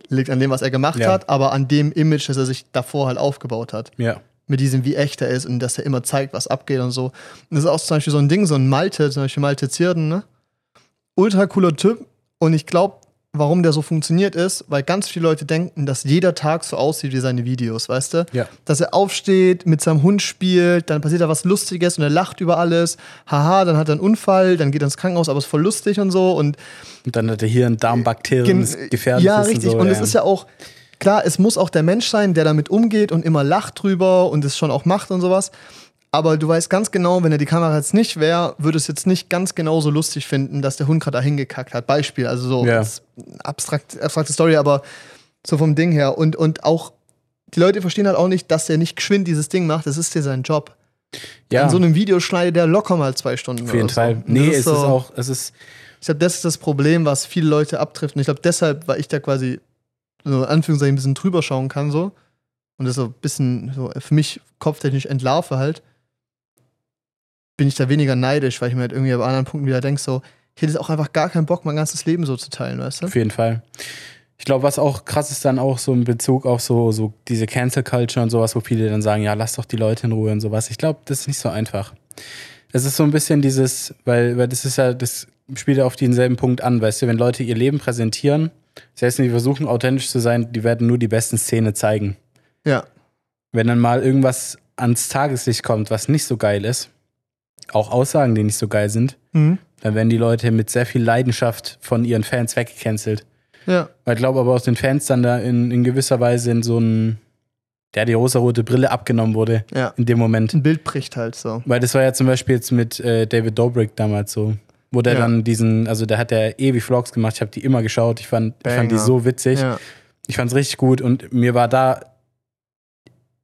liegt an dem, was er gemacht Ja. hat, aber an dem Image, das er sich davor halt aufgebaut hat. Ja. Mit diesem, wie echt er ist und dass er immer zeigt, was abgeht und so. Und das ist auch zum Beispiel so ein Ding, so ein Malte, zum Beispiel Malte Zierden, ne? Ultra cooler Typ. Und ich glaube, warum der so funktioniert ist, weil ganz viele Leute denken, dass jeder Tag so aussieht wie seine Videos, weißt du? Ja. Dass er aufsteht, mit seinem Hund spielt, dann passiert da was Lustiges und er lacht über alles. Haha, dann hat er einen Unfall, dann geht er ins Krankenhaus, aber ist voll lustig und so. Und Und dann hat er hier ein Darmbakterien, das gefährlich ja, richtig. Und, so, und es ist ja auch, klar, es muss auch der Mensch sein, der damit umgeht und immer lacht drüber und es schon auch macht und sowas. Aber du weißt ganz genau, wenn er die Kamera jetzt nicht wäre, würde es jetzt nicht ganz genauso lustig finden, dass der Hund gerade da hingekackt hat. Beispiel, also so jetzt abstrakt, abstrakte Story, aber so vom Ding her. Und, und auch, die Leute verstehen halt auch nicht, dass er nicht geschwind dieses Ding macht. Das ist ja sein Job. ja, In so einem Video schneidet der locker mal zwei Stunden. auf jeden Fall. So. Und Nee, das es so- ist auch, es ist, ich glaube, das ist das Problem, was viele Leute abtrifft. Und ich glaube, deshalb, weil ich da quasi so in Anführungszeichen ein bisschen drüber schauen kann, so. Und das so ein bisschen so für mich kopftechnisch entlarve halt, bin ich da weniger neidisch, weil ich mir halt irgendwie bei anderen Punkten wieder denke, so, ich hätte auch einfach gar keinen Bock, mein ganzes Leben so zu teilen, weißt du? auf jeden Fall. Ich glaube, was auch krass ist dann auch so in Bezug auf so, so diese Cancel Culture und sowas, wo viele dann sagen, ja, lass doch die Leute in Ruhe und sowas. Ich glaube, das ist nicht so einfach. Es ist so ein bisschen dieses, weil, weil das ist ja, das spielt auf denselben Punkt an, weißt du, wenn Leute ihr Leben präsentieren, selbst wenn die versuchen, authentisch zu sein, die werden nur die besten Szene zeigen. Ja. Wenn dann mal irgendwas ans Tageslicht kommt, was nicht so geil ist, auch Aussagen, die nicht so geil sind, Mhm. dann werden die Leute mit sehr viel Leidenschaft von ihren Fans weggecancelt. Ja. Weil ich glaube aber aus den Fans dann da in, in gewisser Weise in so ein, der die rosarote Brille abgenommen wurde Ja. in dem Moment. Ein Bild bricht halt so. Weil das war ja zum Beispiel jetzt mit äh, David Dobrik damals so. Wo der Ja. dann diesen, also der hat ja ewig Vlogs gemacht, ich habe die immer geschaut, ich fand, fand die so witzig. Ja. Ich fand es richtig gut und mir war da,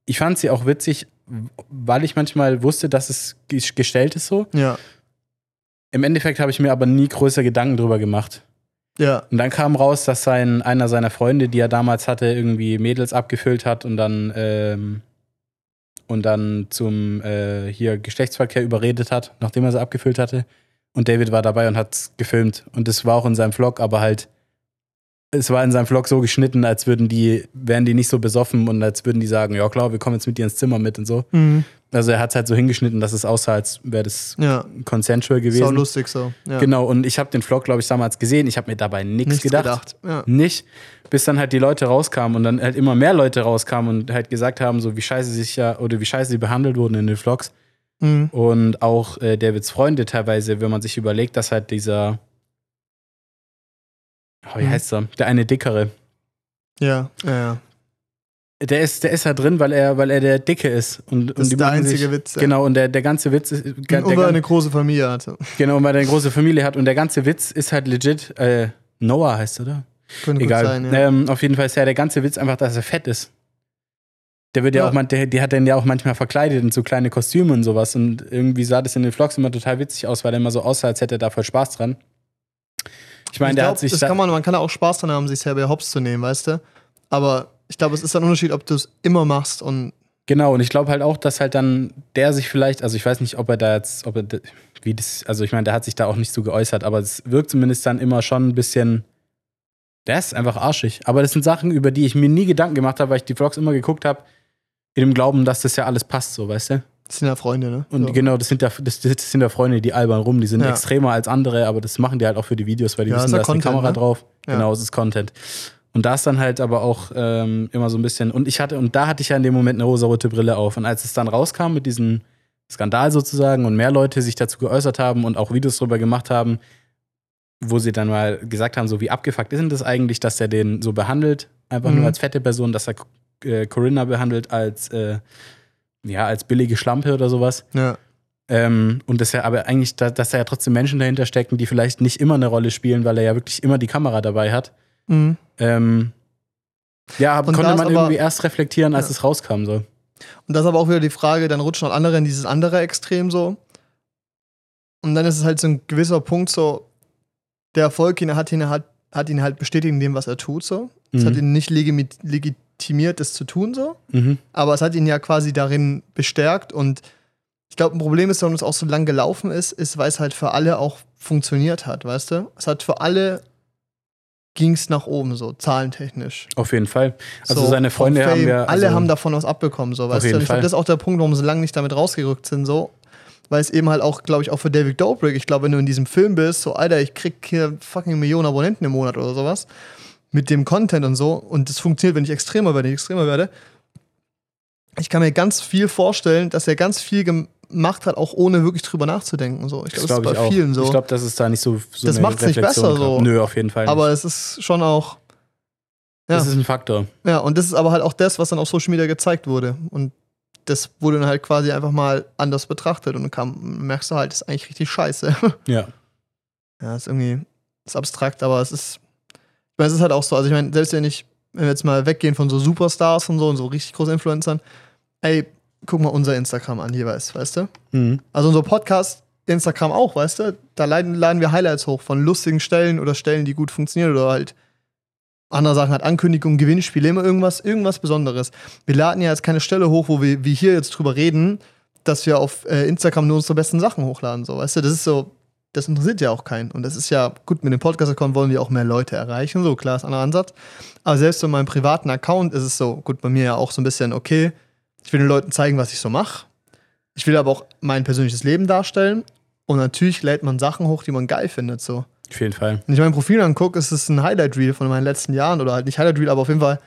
ich fand sie auch witzig, weil ich manchmal wusste, dass es ges- gestellt ist so. Ja. Im Endeffekt habe ich mir aber nie größer Gedanken drüber gemacht. Ja. Und dann kam raus, dass sein, einer seiner Freunde, die er damals hatte, irgendwie Mädels abgefüllt hat und dann, ähm, und dann zum äh, hier Geschlechtsverkehr überredet hat, nachdem er sie abgefüllt hatte. Und David war dabei und hat gefilmt. Und das war auch in seinem Vlog, aber halt, es war in seinem Vlog so geschnitten, als würden die, wären die nicht so besoffen und als würden die sagen, ja klar, wir kommen jetzt mit dir ins Zimmer mit und so. Mhm. Also er hat es halt so hingeschnitten, dass es aussah, als wäre das Ja. consensual gewesen. lustig so. Ja. Genau, und ich habe den Vlog, glaube ich, damals gesehen. Ich habe mir dabei nichts Nichts gedacht. Ja. Nicht, bis dann halt die Leute rauskamen und dann halt immer mehr Leute rauskamen und halt gesagt haben, so wie scheiße sich ja oder wie scheiße sie behandelt wurden in den Vlogs. Mhm. Und auch äh, Davids Freunde teilweise, wenn man sich überlegt, dass halt dieser, oh, wie Mhm. heißt er? Der eine dickere. Ja. Ja. ja. Der ist, der ist da drin, weil er, weil er der Dicke ist. Und, und ist die der einzige sich, Witz, ja. Genau, und der, der ganze Witz ist. Und Der, weil er eine große Familie hatte. genau, weil er eine große Familie hat und der ganze Witz ist halt legit. Äh, Noah heißt, oder? Könnte gut Egal. sein, ja. ähm, auf jeden Fall ist ja der ganze Witz einfach, dass er fett ist. Der wird ja, Ja. auch man, der, die hat den ja auch manchmal verkleidet in so kleine Kostüme und sowas. Und irgendwie sah das in den Vlogs immer total witzig aus, weil er immer so aussah, als hätte er da voll Spaß dran. Ich meine, ich der glaub, hat sich das da, kann man, man kann auch Spaß dran haben, sich selber hops zu nehmen, weißt du? Aber ich glaube, es ist ein Unterschied, ob du es immer machst und Genau, und ich glaube halt auch, dass halt dann der sich vielleicht, also ich weiß nicht, ob er da jetzt, ob er, wie das, also ich meine, der hat sich da auch nicht so geäußert, aber es wirkt zumindest dann immer schon ein bisschen, der ist einfach arschig. Aber das sind Sachen, über die ich mir nie Gedanken gemacht habe, weil ich die Vlogs immer geguckt habe, in dem Glauben, dass das ja alles passt, so, weißt du? das sind ja Freunde, ne? Und so. genau, das sind, ja, das, das sind ja Freunde, die albern rum, die sind Ja. extremer als andere, aber das machen die halt auch für die Videos, weil die Ja, wissen, da ist eine Content, Kamera ne? drauf. Ja. Genau, es ist Content. Und da ist dann halt aber auch ähm, immer so ein bisschen, und ich hatte, und da hatte ich ja in dem Moment eine rosarote Brille auf. Und als es dann rauskam mit diesem Skandal sozusagen und mehr Leute sich dazu geäußert haben und auch Videos drüber gemacht haben, wo sie dann mal gesagt haben, so wie abgefuckt ist denn das eigentlich, dass er den so behandelt, einfach Mhm. nur als fette Person, dass er äh, Corinna behandelt als, äh, ja, als billige Schlampe oder sowas. Ja. Ähm, und dass er aber eigentlich, da, dass da ja trotzdem Menschen dahinter stecken, die vielleicht nicht immer eine Rolle spielen, weil er ja wirklich immer die Kamera dabei hat. Mhm. Ähm, ja, Und konnte man aber- irgendwie erst reflektieren, als Ja. es rauskam. So. Und das ist aber auch wieder die Frage, dann rutschen auch andere in dieses andere Extrem so. Und dann ist es halt so ein gewisser Punkt so, der Erfolg ihn hat ihn, hat, hat ihn halt bestätigt in dem, was er tut so. Es Mhm. hat ihn nicht legimi- legitimiert, das zu tun so. Mhm. aber es hat ihn ja quasi darin bestärkt und ich glaube, ein Problem ist, warum es auch so lang gelaufen ist, ist, weil es halt für alle auch funktioniert hat, weißt du? Es hat für alle ging es nach oben, so zahlentechnisch. Auf jeden Fall. Also so, seine Freunde haben ja. Also, alle haben davon was abbekommen, so, weißt du? jeden Und ich glaube, das ist auch der Punkt, warum sie lange nicht damit rausgerückt sind, so. Weil es eben halt auch, glaube ich, auch für David Dobrik, ich glaube, wenn du in diesem Film bist, so, Alter, ich krieg hier fucking Millionen Abonnenten im Monat oder sowas, mit dem Content und so, und das funktioniert, wenn ich extremer werde, wenn ich extremer werde. Ich kann mir ganz viel vorstellen, dass er ganz viel gemacht hat, auch ohne wirklich drüber nachzudenken. So. Ich das glaube, das ich ist bei auch. vielen so. Ich glaube, dass es da nicht so, so Das eine macht's nicht besser, so. Nö, auf jeden Fall nicht. aber es ist schon auch. Ja. das ist ein Faktor. Ja, und das ist aber halt auch das, was dann auf Social Media gezeigt wurde. Und das wurde dann halt quasi einfach mal anders betrachtet und dann kam, merkst du halt, das ist eigentlich richtig scheiße. Ja. ja, ist irgendwie, ist abstrakt, aber es ist, meine, es ist halt auch so, also ich meine, selbst wenn ich, wenn wir jetzt mal weggehen von so Superstars und so und so richtig großen Influencern, ey, guck mal unser Instagram an jeweils, weißt du? Mhm. Also unser Podcast, Instagram auch, weißt du? Da laden, laden wir Highlights hoch von lustigen Stellen oder Stellen, die gut funktionieren oder halt andere Sachen halt Ankündigungen, Gewinnspiele, immer irgendwas, irgendwas Besonderes. Wir laden ja jetzt keine Stelle hoch, wo wir wie hier jetzt drüber reden, dass wir auf äh, Instagram nur unsere besten Sachen hochladen, so, weißt du? Das ist so, das interessiert ja auch keinen. Und das ist ja, gut, mit dem Podcast-Account wollen wir auch mehr Leute erreichen, so, klar, ist ein anderer Ansatz. Aber selbst in meinem privaten Account ist es so, gut, bei mir ja auch so ein bisschen, okay, ich will den Leuten zeigen, was ich so mache. Ich will aber auch mein persönliches Leben darstellen. Und natürlich lädt man Sachen hoch, die man geil findet. So. Auf jeden Fall. Wenn ich mein Profil angucke, ist es ein Highlight-Reel von meinen letzten Jahren. Oder halt nicht Highlight-Reel, aber auf jeden Fall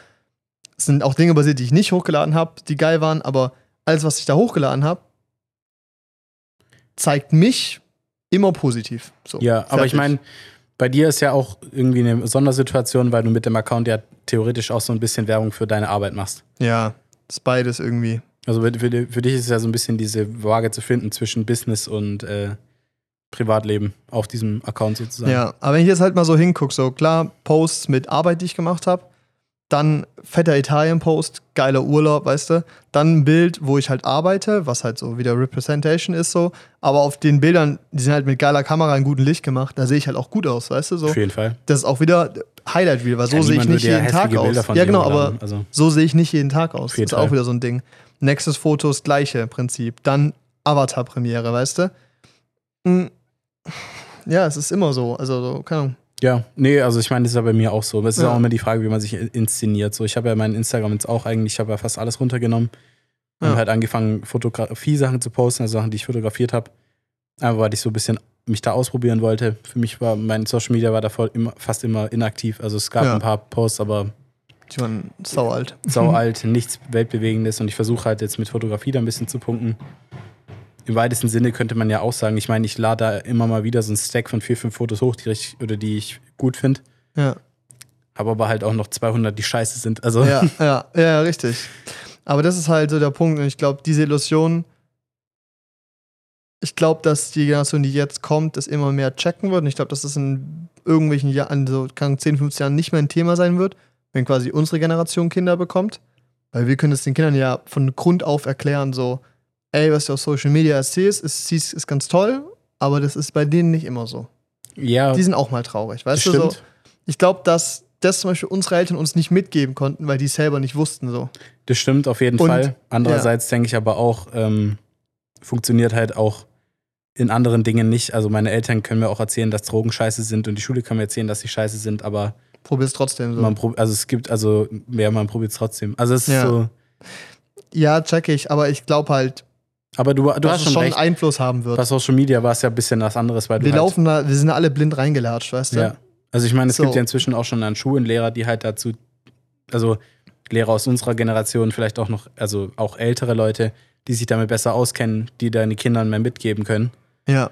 es sind auch Dinge basiert, die ich nicht hochgeladen habe, die geil waren. Aber alles, was ich da hochgeladen habe, zeigt mich immer positiv. So, Ja, aber fertig. ich meine, bei dir ist ja auch irgendwie eine Sondersituation, weil du mit dem Account ja theoretisch auch so ein bisschen Werbung für deine Arbeit machst. Ja, ist beides irgendwie. Also für, für, für dich ist es ja so ein bisschen diese Waage zu finden zwischen Business und äh, Privatleben auf diesem Account sozusagen. Ja, aber wenn ich jetzt halt mal so hingucke, so klar, Posts mit Arbeit, die ich gemacht habe, dann fetter Italien-Post, geiler Urlaub, weißt du, dann ein Bild, wo ich halt arbeite, was halt so wieder Representation ist so, aber auf den Bildern, die sind halt mit geiler Kamera in gutem Licht gemacht, da sehe ich halt auch gut aus, weißt du, so. Auf jeden Fall. Das ist auch wieder Highlight-Reel, weil so Ja, sehe ich nicht jeden Tag aus. Ja, genau, aber Also, so sehe ich nicht jeden Tag aus. Jeden das ist auch wieder so ein Ding. Nächstes Foto ist gleiche Prinzip. Dann Avatar-Premiere, weißt du? Hm. Ja, es ist immer so. Also, so, keine Ahnung. Ja, nee, also ich meine, das ist ja bei mir auch so. Aber es ist Ja. auch immer die Frage, wie man sich inszeniert. So, ich habe ja mein Instagram jetzt auch eigentlich, ich habe ja fast alles runtergenommen und Ja. halt angefangen, Fotografie-Sachen zu posten, also Sachen, die ich fotografiert habe. Einfach weil ich so ein bisschen mich da ausprobieren wollte. Für mich war mein Social Media war davor immer, fast immer inaktiv. Also es gab Ja. ein paar Posts, aber Die waren sau alt. sau alt, nichts Weltbewegendes und ich versuche halt jetzt mit Fotografie da ein bisschen zu punkten. Im weitesten Sinne könnte man ja auch sagen, ich meine, ich lade da immer mal wieder so ein Stack von vier, fünf Fotos hoch, die ich, oder die ich gut finde, Ja. habe aber halt auch noch 200, die scheiße sind. Also Ja, ja, ja, richtig. Aber das ist halt so der Punkt. Und ich glaube, diese Illusion, ich glaube, dass die Generation, die jetzt kommt, das immer mehr checken wird. Und ich glaube, dass das in irgendwelchen Jahren, so kann 10, 15 Jahren nicht mehr ein Thema sein wird, wenn quasi unsere Generation Kinder bekommt. Weil wir können es den Kindern ja von Grund auf erklären, so, ey, was du auf Social Media erzählst, ist, siehst- ist ganz toll, aber das ist bei denen nicht immer so. ja, Die sind auch mal traurig, weißt du? So, stimmt. ich glaube, dass das zum Beispiel unsere Eltern uns nicht mitgeben konnten, weil die es selber nicht wussten. So. Das stimmt auf jeden Und- Fall. Andererseits denke ich aber auch, ähm, funktioniert halt auch in anderen Dingen nicht. Also meine Eltern können mir auch erzählen, dass Drogen scheiße sind und die Schule kann mir erzählen, dass sie scheiße sind, aber Probier es trotzdem so. man prob- also es gibt, also ja, man probiert es trotzdem. Also es ist Ja. so, ja, check ich, aber ich glaube halt, aber du, du dass hast schon schon recht. Einfluss haben wird. Bei Social Media war es ja ein bisschen was anderes, weil du wir halt, laufen da, wir sind alle blind reingelatscht, weißt du? Ja. Also ich meine, es So. gibt ja inzwischen auch schon an Schulen Lehrer, die halt dazu, also Lehrer aus unserer Generation, vielleicht auch noch, also auch ältere Leute, die sich damit besser auskennen, die deine Kindern mehr mitgeben können. Ja.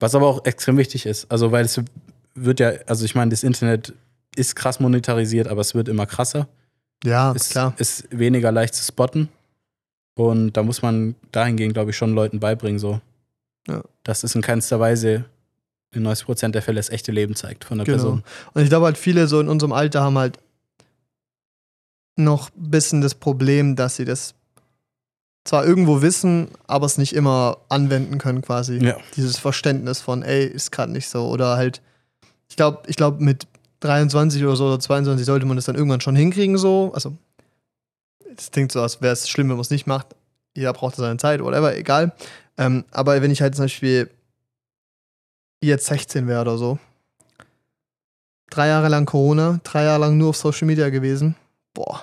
Was aber auch extrem wichtig ist. Also, weil es wird ja, also ich meine, das Internet ist krass monetarisiert, aber es wird immer krasser. Ja, Es klar. ist weniger leicht zu spotten. Und da muss man dahingehend, glaube ich, schon Leuten beibringen, so. Ja. Dass es in keinster Weise in 90 Prozent der Fälle das echte Leben zeigt von der Genau. Person. Und ich glaube halt, viele so in unserem Alter haben halt noch ein bisschen das Problem, dass sie das zwar irgendwo wissen, aber es nicht immer anwenden können, quasi. Ja. Dieses Verständnis von, ey, ist gerade nicht so. Oder halt, ich glaube, ich glaube, mit 23 oder so oder 22 sollte man das dann irgendwann schon hinkriegen, so. Also, es klingt so, als wäre es schlimm, wenn man es nicht macht. Jeder braucht seine Zeit, whatever, egal. Ähm, aber wenn ich halt zum Beispiel jetzt 16 wäre oder so, drei Jahre lang Corona, drei Jahre lang nur auf Social Media gewesen, boah.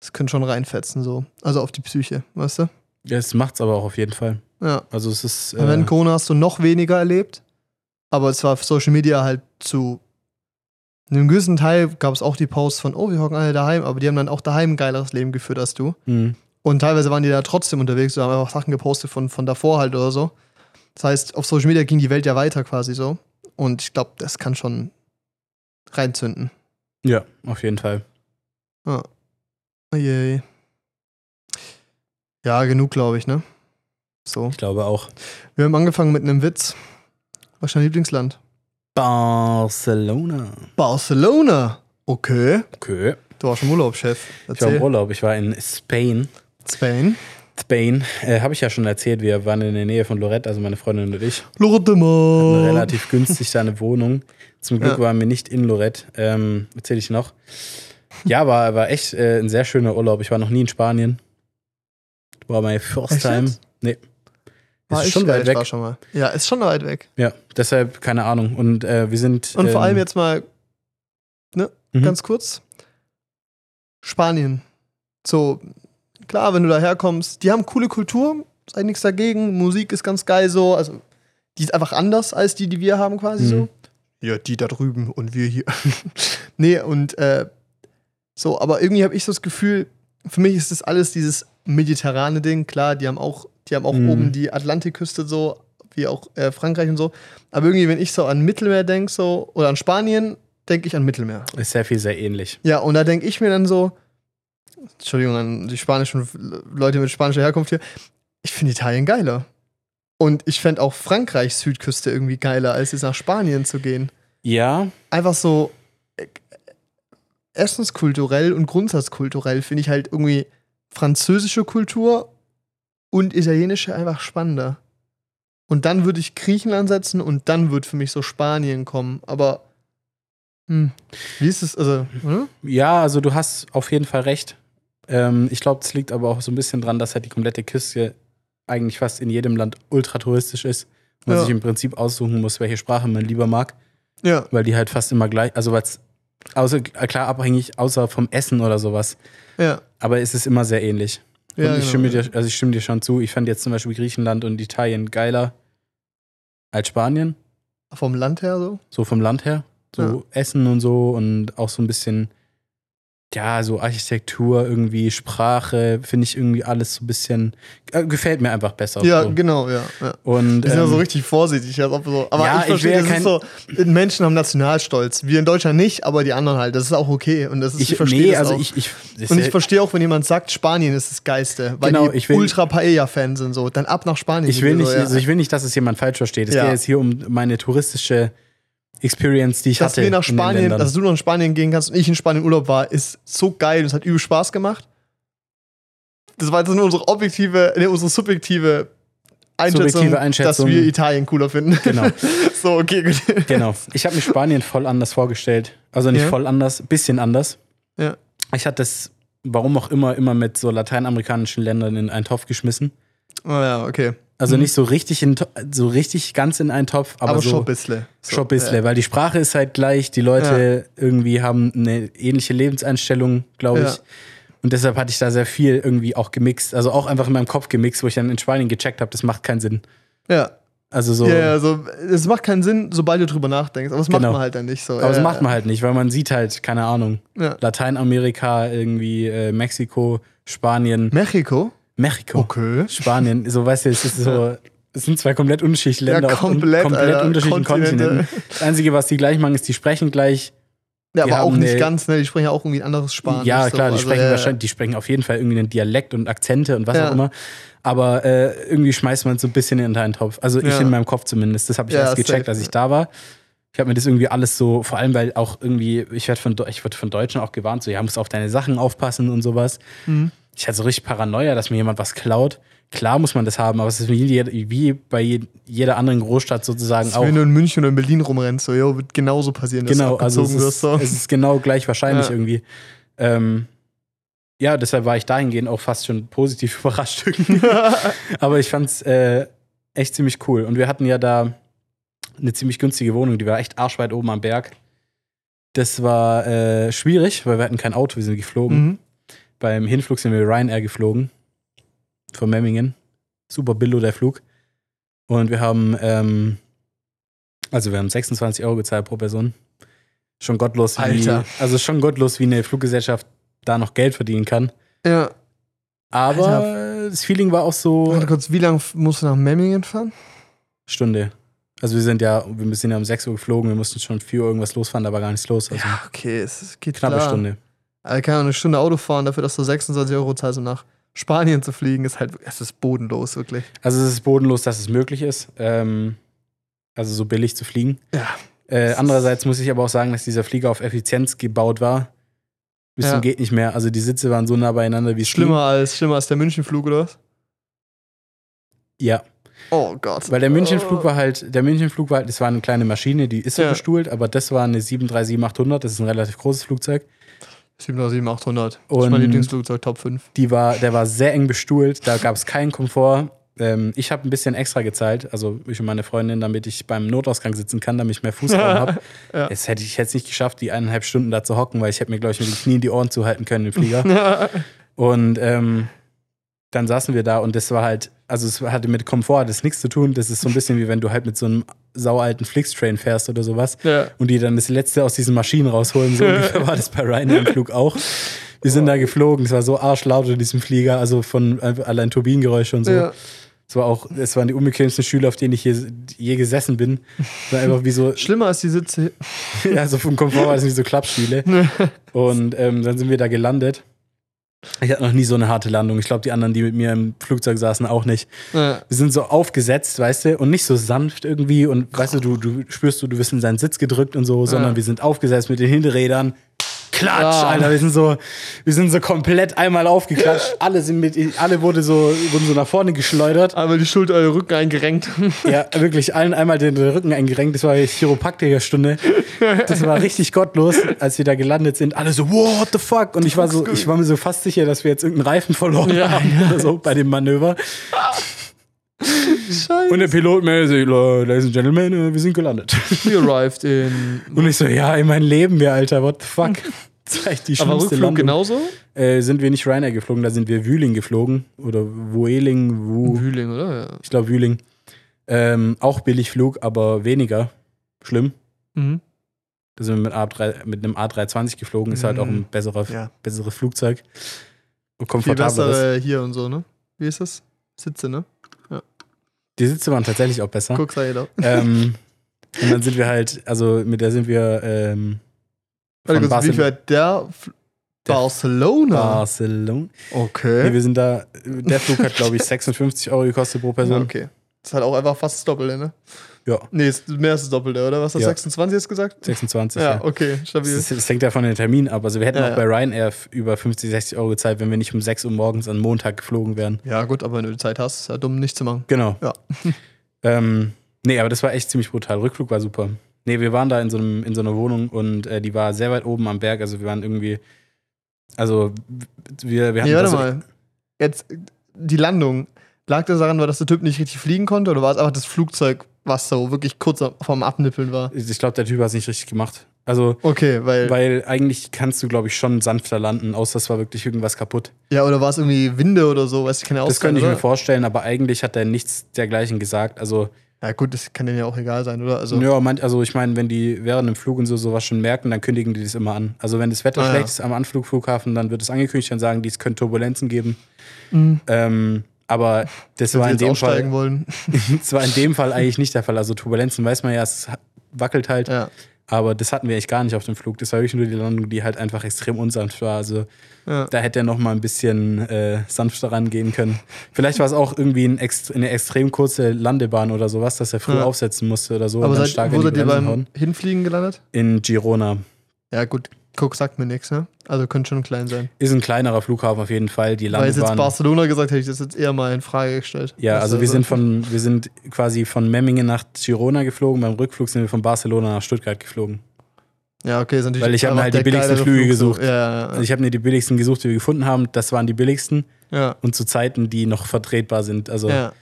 Das könnte schon reinfetzen, so. Also auf die Psyche, weißt du? Ja, es macht's aber auch auf jeden Fall. Ja. Also es ist. Äh, Corona hast du noch weniger erlebt, aber es war auf Social Media halt zu einem gewissen Teil gab es auch die Posts von, oh, wir hocken alle daheim, aber die haben dann auch daheim ein geileres Leben geführt als du. mh. Und teilweise waren die da trotzdem unterwegs, so haben einfach Sachen gepostet von, von davor halt oder so. Das heißt, auf Social Media ging die Welt ja weiter quasi so. Und ich glaube, das kann schon reinzünden. ja, auf jeden Fall. Ja. Oje. Ja, genug, glaube ich, ne? So. Ich glaube auch. Wir haben angefangen mit einem Witz. Was ist dein Lieblingsland? Barcelona. Barcelona. Okay. Okay. Du warst im Urlaub, Chef. Ich war im Erzähl. Urlaub. Ich war in Spain. Spain. Spain. Äh, Habe ich ja schon erzählt. Wir waren in der Nähe von Lorette, also meine Freundin und ich. Lorette Mar. relativ günstig da eine Wohnung. Zum Glück Ja. waren wir nicht in Lorette. Ähm, Erzähle ich noch. Ja, war, war echt äh, ein sehr schöner Urlaub. Ich war noch nie in Spanien. War my first time. Nee. War Ist ich, schon ja, weit ich weg. schon mal. Ja, ist schon weit weg. Ja, deshalb keine Ahnung. Und äh, wir sind. Und vor ähm, allem jetzt mal, ne, Mhm. ganz kurz. Spanien. So, klar, wenn du daherkommst, die haben coole Kultur, sei nichts dagegen. Musik ist ganz geil so. Also, die ist einfach anders als die, die wir haben, quasi Mhm. so. Ja, die da drüben und wir hier. nee, und äh, so, aber irgendwie habe ich so das Gefühl, für mich ist das alles dieses mediterrane Ding. Klar, die haben auch, die haben auch Mhm. oben die Atlantikküste so, wie auch äh, Frankreich und so. Aber irgendwie, wenn ich so an Mittelmeer denke, so, oder an Spanien, denke ich an Mittelmeer. Ist sehr viel, sehr ähnlich. Ja, und da denke ich mir dann so, Entschuldigung an die spanischen Leute mit spanischer Herkunft hier, ich finde Italien geiler. Und ich fände auch Frankreichs Südküste irgendwie geiler, als jetzt nach Spanien zu gehen. Ja, Einfach so äh, essenskulturell und grundsatzkulturell finde ich halt irgendwie französische Kultur und italienische einfach spannender. Und dann würde ich Griechenland setzen und dann wird für mich so Spanien kommen. Aber hm, wie ist es? Also, hm? ja, also du hast auf jeden Fall recht. Ähm, ich glaube, das liegt aber auch so ein bisschen dran, dass halt die komplette Küste eigentlich fast in jedem Land ultra touristisch ist. Man Ja. sich im Prinzip aussuchen muss, welche Sprache man lieber mag, ja, weil die halt fast immer gleich, also weil's, außer, klar abhängig, außer vom Essen oder sowas. ja. Aber es ist immer sehr ähnlich. Ja, und ich, genau. stimme dir, also ich stimme dir schon zu. Ich fand jetzt zum Beispiel Griechenland und Italien geiler als Spanien, Vom Land her so? so vom Land her. So Ja. Essen und so und auch so ein bisschen, ja, so Architektur, irgendwie Sprache, finde ich irgendwie alles so ein bisschen, äh, gefällt mir einfach besser. Ja, so. genau, ja. ja. Und Wir sind ja so ähm, richtig vorsichtig. Als ob so, aber Ja, ich ich verstehe, will das ja ist so, Menschen haben Nationalstolz. Wir in Deutschland nicht, aber die anderen halt. Das ist auch okay. Und das ist, ich, ich, verstehe nee, also auch. ich, ich, und ich verstehe auch, wenn jemand sagt, Spanien ist das Geiste, weil Genau, die ich will- ultra Paella-Fan sind, so, dann ab nach Spanien. Ich will, so, nicht, ja. also ich will nicht, dass es jemand falsch versteht. Es geht jetzt hier um meine touristische Experience, die ich dass hatte. wir nach Spanien, dass du nach Spanien gehen kannst und ich in Spanien Urlaub war, ist so geil. Das hat übel Spaß gemacht. Das war jetzt nur unsere objektive, nee, unsere subjektive Einschätzung, Einschätzung. dass wir Italien cooler finden. Genau. so, okay, gut. Genau. Ich habe mir Spanien voll anders vorgestellt. Also nicht Ja. voll anders, bisschen anders. Ja. Ich hatte es, warum auch immer, immer mit so lateinamerikanischen Ländern in einen Topf geschmissen. Oh ja, okay. Also Mhm. nicht so richtig in, so richtig ganz in einen Topf, aber, Aber, so schon ein bisschen. So, schon ein bisschen, weil die Sprache ist halt gleich, die Leute irgendwie haben eine ähnliche Lebenseinstellung, glaube ich. Ja. Und deshalb hatte ich da sehr viel irgendwie auch gemixt, also auch einfach in meinem Kopf gemixt, wo ich dann in Spanien gecheckt habe, das macht keinen Sinn. Ja. Also so, Ja, ja, also es macht keinen Sinn, sobald du drüber nachdenkst. Aber das macht Genau. man halt dann nicht so. aber das ja, macht man halt nicht, weil man sieht halt, keine Ahnung, Ja. Lateinamerika, irgendwie äh, Mexiko, Spanien, Mexiko? Mexiko, Okay. Spanien, so weißt du, es ist so, es sind zwei komplett unterschiedliche Ja, Länder auf komplett, komplett Alter. unterschiedlichen Kontinente. Kontinenten. Das Einzige, was die gleich machen, ist, die sprechen gleich. Ja, aber auch nicht eine- ganz, ne? Die sprechen ja auch irgendwie ein anderes Spanisch. ja, so. klar, die Also, sprechen ja, wahrscheinlich, die sprechen auf jeden Fall irgendwie einen Dialekt und Akzente und was Ja. auch immer. Aber äh, irgendwie schmeißt man es so ein bisschen in deinen Topf. Also ich Ja. in meinem Kopf zumindest. Das habe ich erst gecheckt, als ich da war. Ich habe mir das irgendwie alles so, vor allem weil auch irgendwie, ich werde von, ich werd von Deutschen auch gewarnt, so, ja, musst auf deine Sachen aufpassen und sowas. Mhm. Ich hatte so richtig Paranoia, dass mir jemand was klaut. Klar muss man das haben, aber es ist wie, wie bei je- jeder anderen Großstadt sozusagen auch. Wenn du in München oder in Berlin rumrennst, so, jo, wird genauso passieren, dass Genau, du also es ist, So. es ist genau gleich wahrscheinlich Ja. irgendwie. Ähm, ja, deshalb war ich dahingehend auch fast schon positiv überrascht. Aber ich fand's äh, echt ziemlich cool. Und wir hatten ja da eine ziemlich günstige Wohnung, die war echt arschweit oben am Berg. Das war äh, schwierig, weil wir hatten kein Auto, wir sind geflogen. Mhm. Beim Hinflug sind wir Ryanair geflogen. Von Memmingen. Super billo der Flug. Und wir haben, ähm, also wir haben 26 Euro gezahlt pro Person. Schon gottlos, wie, also schon gottlos, wie eine Fluggesellschaft da noch Geld verdienen kann. Ja. Aber Alter. das Feeling war auch so Warte kurz, wie lange musst du nach Memmingen fahren? Stunde. Also wir sind ja, wir sind ja um 6 Uhr geflogen, wir mussten schon 4 Uhr irgendwas losfahren, da war gar nichts los. Also Ja, okay, es es geht knappe klar. Stunde. Also kann ja eine Stunde Auto fahren, dafür, dass du 26 Euro zahlst, um nach Spanien zu fliegen, ist halt, es ist bodenlos, wirklich. Also es ist bodenlos, dass es möglich ist. Ähm, also so billig zu fliegen. Ja. Äh, andererseits muss ich aber auch sagen, dass dieser Flieger auf Effizienz gebaut war. Bis Ja. zum geht nicht mehr. Also die Sitze waren so nah beieinander wie es Schlimmer als, schlimmer als der Münchenflug, oder was? Ja, Oh Gott. weil der Münchenflug war halt, der Münchenflug war halt, das war eine kleine Maschine, die ist Ja. bestuhlt, aber das war eine 737-800, das ist ein relativ großes Flugzeug. 707, 800. Das ist Und- mein Lieblingsflugzeug, Top 5. Die war, der war sehr eng bestuhlt, da gab es keinen Komfort. Ähm, ich habe ein bisschen extra gezahlt, also ich und meine Freundin, damit ich beim Notausgang sitzen kann, damit ich mehr Fußraum habe. Ja. Jetzt hätte ich jetzt nicht geschafft, die eineinhalb Stunden da zu hocken, weil ich hätte mir, glaube ich, mit den Knien die Ohren zuhalten können im Flieger. Und ähm, dann saßen wir da und das war halt, also es hatte mit Komfort das nichts zu tun. Das ist so ein bisschen wie wenn du halt mit so einem saualten Flixtrain fährst oder sowas Ja. und die dann das Letzte aus diesen Maschinen rausholen. So ungefähr war das bei Ryanair im Flug auch. Wir sind da geflogen, es war so arschlaut in diesem Flieger, also von allein Turbinengeräusche und so. Ja. Es war auch, es waren die unbequemsten Stühle, auf denen ich je, je gesessen bin. Es war einfach wie so, Schlimmer als die Sitze. ja, so vom Komfort war das wie so Klappstühle. Und ähm, dann sind wir da gelandet. Ich hatte noch nie so eine harte Landung. Ich glaube, die anderen, die mit mir im Flugzeug saßen, auch nicht. Ja. Wir sind so aufgesetzt, weißt du, und nicht so sanft irgendwie. Und weißt du, du, du spürst du, du wirst in seinen Sitz gedrückt und so, sondern Ja. wir sind aufgesetzt mit den Hinterrädern. Klatsch, Ja. Alter, wir sind so, wir sind so komplett einmal aufgeklatscht. Alle sind mit, alle wurde so, wurden so nach vorne geschleudert. Einmal die Schulter, euer Rücken eingerenkt. Ja, wirklich allen einmal den Rücken eingerenkt. Das war die Chiropraktiker-Stunde. Das war richtig gottlos, als wir da gelandet sind. Alle so, what the fuck? Und ich war so, ich war mir so fast sicher, dass wir jetzt irgendeinen Reifen verloren Ja. haben oder so bei dem Manöver. Scheiße. Und der Pilot mäßig, Ladies and Gentlemen, äh, wir sind gelandet. We arrived in. Und ich so, ja, in mein Leben, wir Alter, what the fuck? Echt die Aber schlimmste Rückflug Landung. genauso? Äh, sind wir nicht Ryanair geflogen, da sind wir Wühling geflogen. Oder Wueling, Wu, Wühling, oder? Ja. ich glaube Wühling. Ähm, auch Billigflug, aber weniger schlimm. Mhm. Da sind wir mit, A3, mit einem A320 geflogen, ist halt auch ein besserer, Ja. besseres Flugzeug. Und Viel komfortableres. besser äh, hier und so, ne? Wie ist das? Sitze, ne? Die Sitze waren tatsächlich auch besser. Guck, sei jeder. Ähm, und dann sind wir halt, also mit der sind wir ähm, Warte von kurz, wie viel der? Der Barcelona. Barcelona. Nee, Okay. wir sind da, der Flug hat, glaube ich, 56 Euro gekostet pro Person. Okay. Das ist halt auch einfach fast das Doppelte, ne? Ja, Nee, ist mehr als das Doppelte, oder? Was hast du, Ja. 26 jetzt gesagt? 26. Ja, Ja, okay, stabil. Das, das hängt ja von den Terminen ab. Also wir hätten Ja, auch ja. bei Ryanair über 50, 60 Euro gezahlt, wenn wir nicht um 6 Uhr morgens an Montag geflogen wären. Ja, gut, aber wenn du die Zeit hast, ist ja dumm, nicht zu machen. Genau. Ja. ähm, nee, aber das war echt ziemlich brutal. Rückflug war super. Nee, wir waren da in so, einem, in so einer Wohnung und äh, die war sehr weit oben am Berg. Also wir waren irgendwie. Also wir, wir hatten Nee, warte mal. Jetzt, die Landung. Lag das daran, dass der Typ nicht richtig fliegen konnte oder war es einfach das Flugzeug, was so wirklich kurz vorm Abnippeln war? Ich glaube, der Typ hat es nicht richtig gemacht. Also, Okay, weil, weil eigentlich kannst du, glaube ich, schon sanfter landen, außer es war wirklich irgendwas kaputt. Ja, oder war es irgendwie Winde oder so? Weiß ich keine Das Aussage, könnte ich mir oder? vorstellen, aber eigentlich hat er nichts dergleichen gesagt. Also, Ja, gut, das kann denen ja auch egal sein, oder? Also, ja, man, also ich meine, wenn die während dem Flug und so sowas schon merken, dann kündigen die das immer an. Also, wenn das Wetter Ah, ja. schlecht ist am Anflugflughafen, dann wird es angekündigt, dann sagen die, es könnte Turbulenzen geben. Mhm. Ähm, aber das wenn war in dem Fall, wollen. das war in dem Fall eigentlich nicht der Fall. Also Turbulenzen weiß man ja, es wackelt halt. Ja. Aber das hatten wir echt gar nicht auf dem Flug. Das war wirklich nur die Landung, die halt einfach extrem unsanft war. Also ja. da hätte er noch mal ein bisschen äh, sanfter rangehen können. Vielleicht war es auch irgendwie ein ext eine extrem kurze Landebahn oder sowas, dass er früh Ja. aufsetzen musste oder so Aber seid, wo seid ihr beim hauen. Hinfliegen gelandet? In Girona. Ja, gut, Cook sagt mir nichts, ne? Also könnte schon klein sein. Ist ein kleinerer Flughafen auf jeden Fall. Die Weil es jetzt Landebahn. Barcelona gesagt hätte ich das jetzt eher mal in Frage gestellt. Ja, also wir sind von, wir sind quasi von Memmingen nach Girona geflogen. Beim Rückflug sind wir von Barcelona nach Stuttgart geflogen. Ja, okay, natürlich. Weil ich hab mir halt die billigsten Flüge Flug so. gesucht. Ja, ja, Also ich habe mir die billigsten gesucht, die wir gefunden haben. Das waren die billigsten ja. und zu Zeiten, die noch vertretbar sind. Also ja.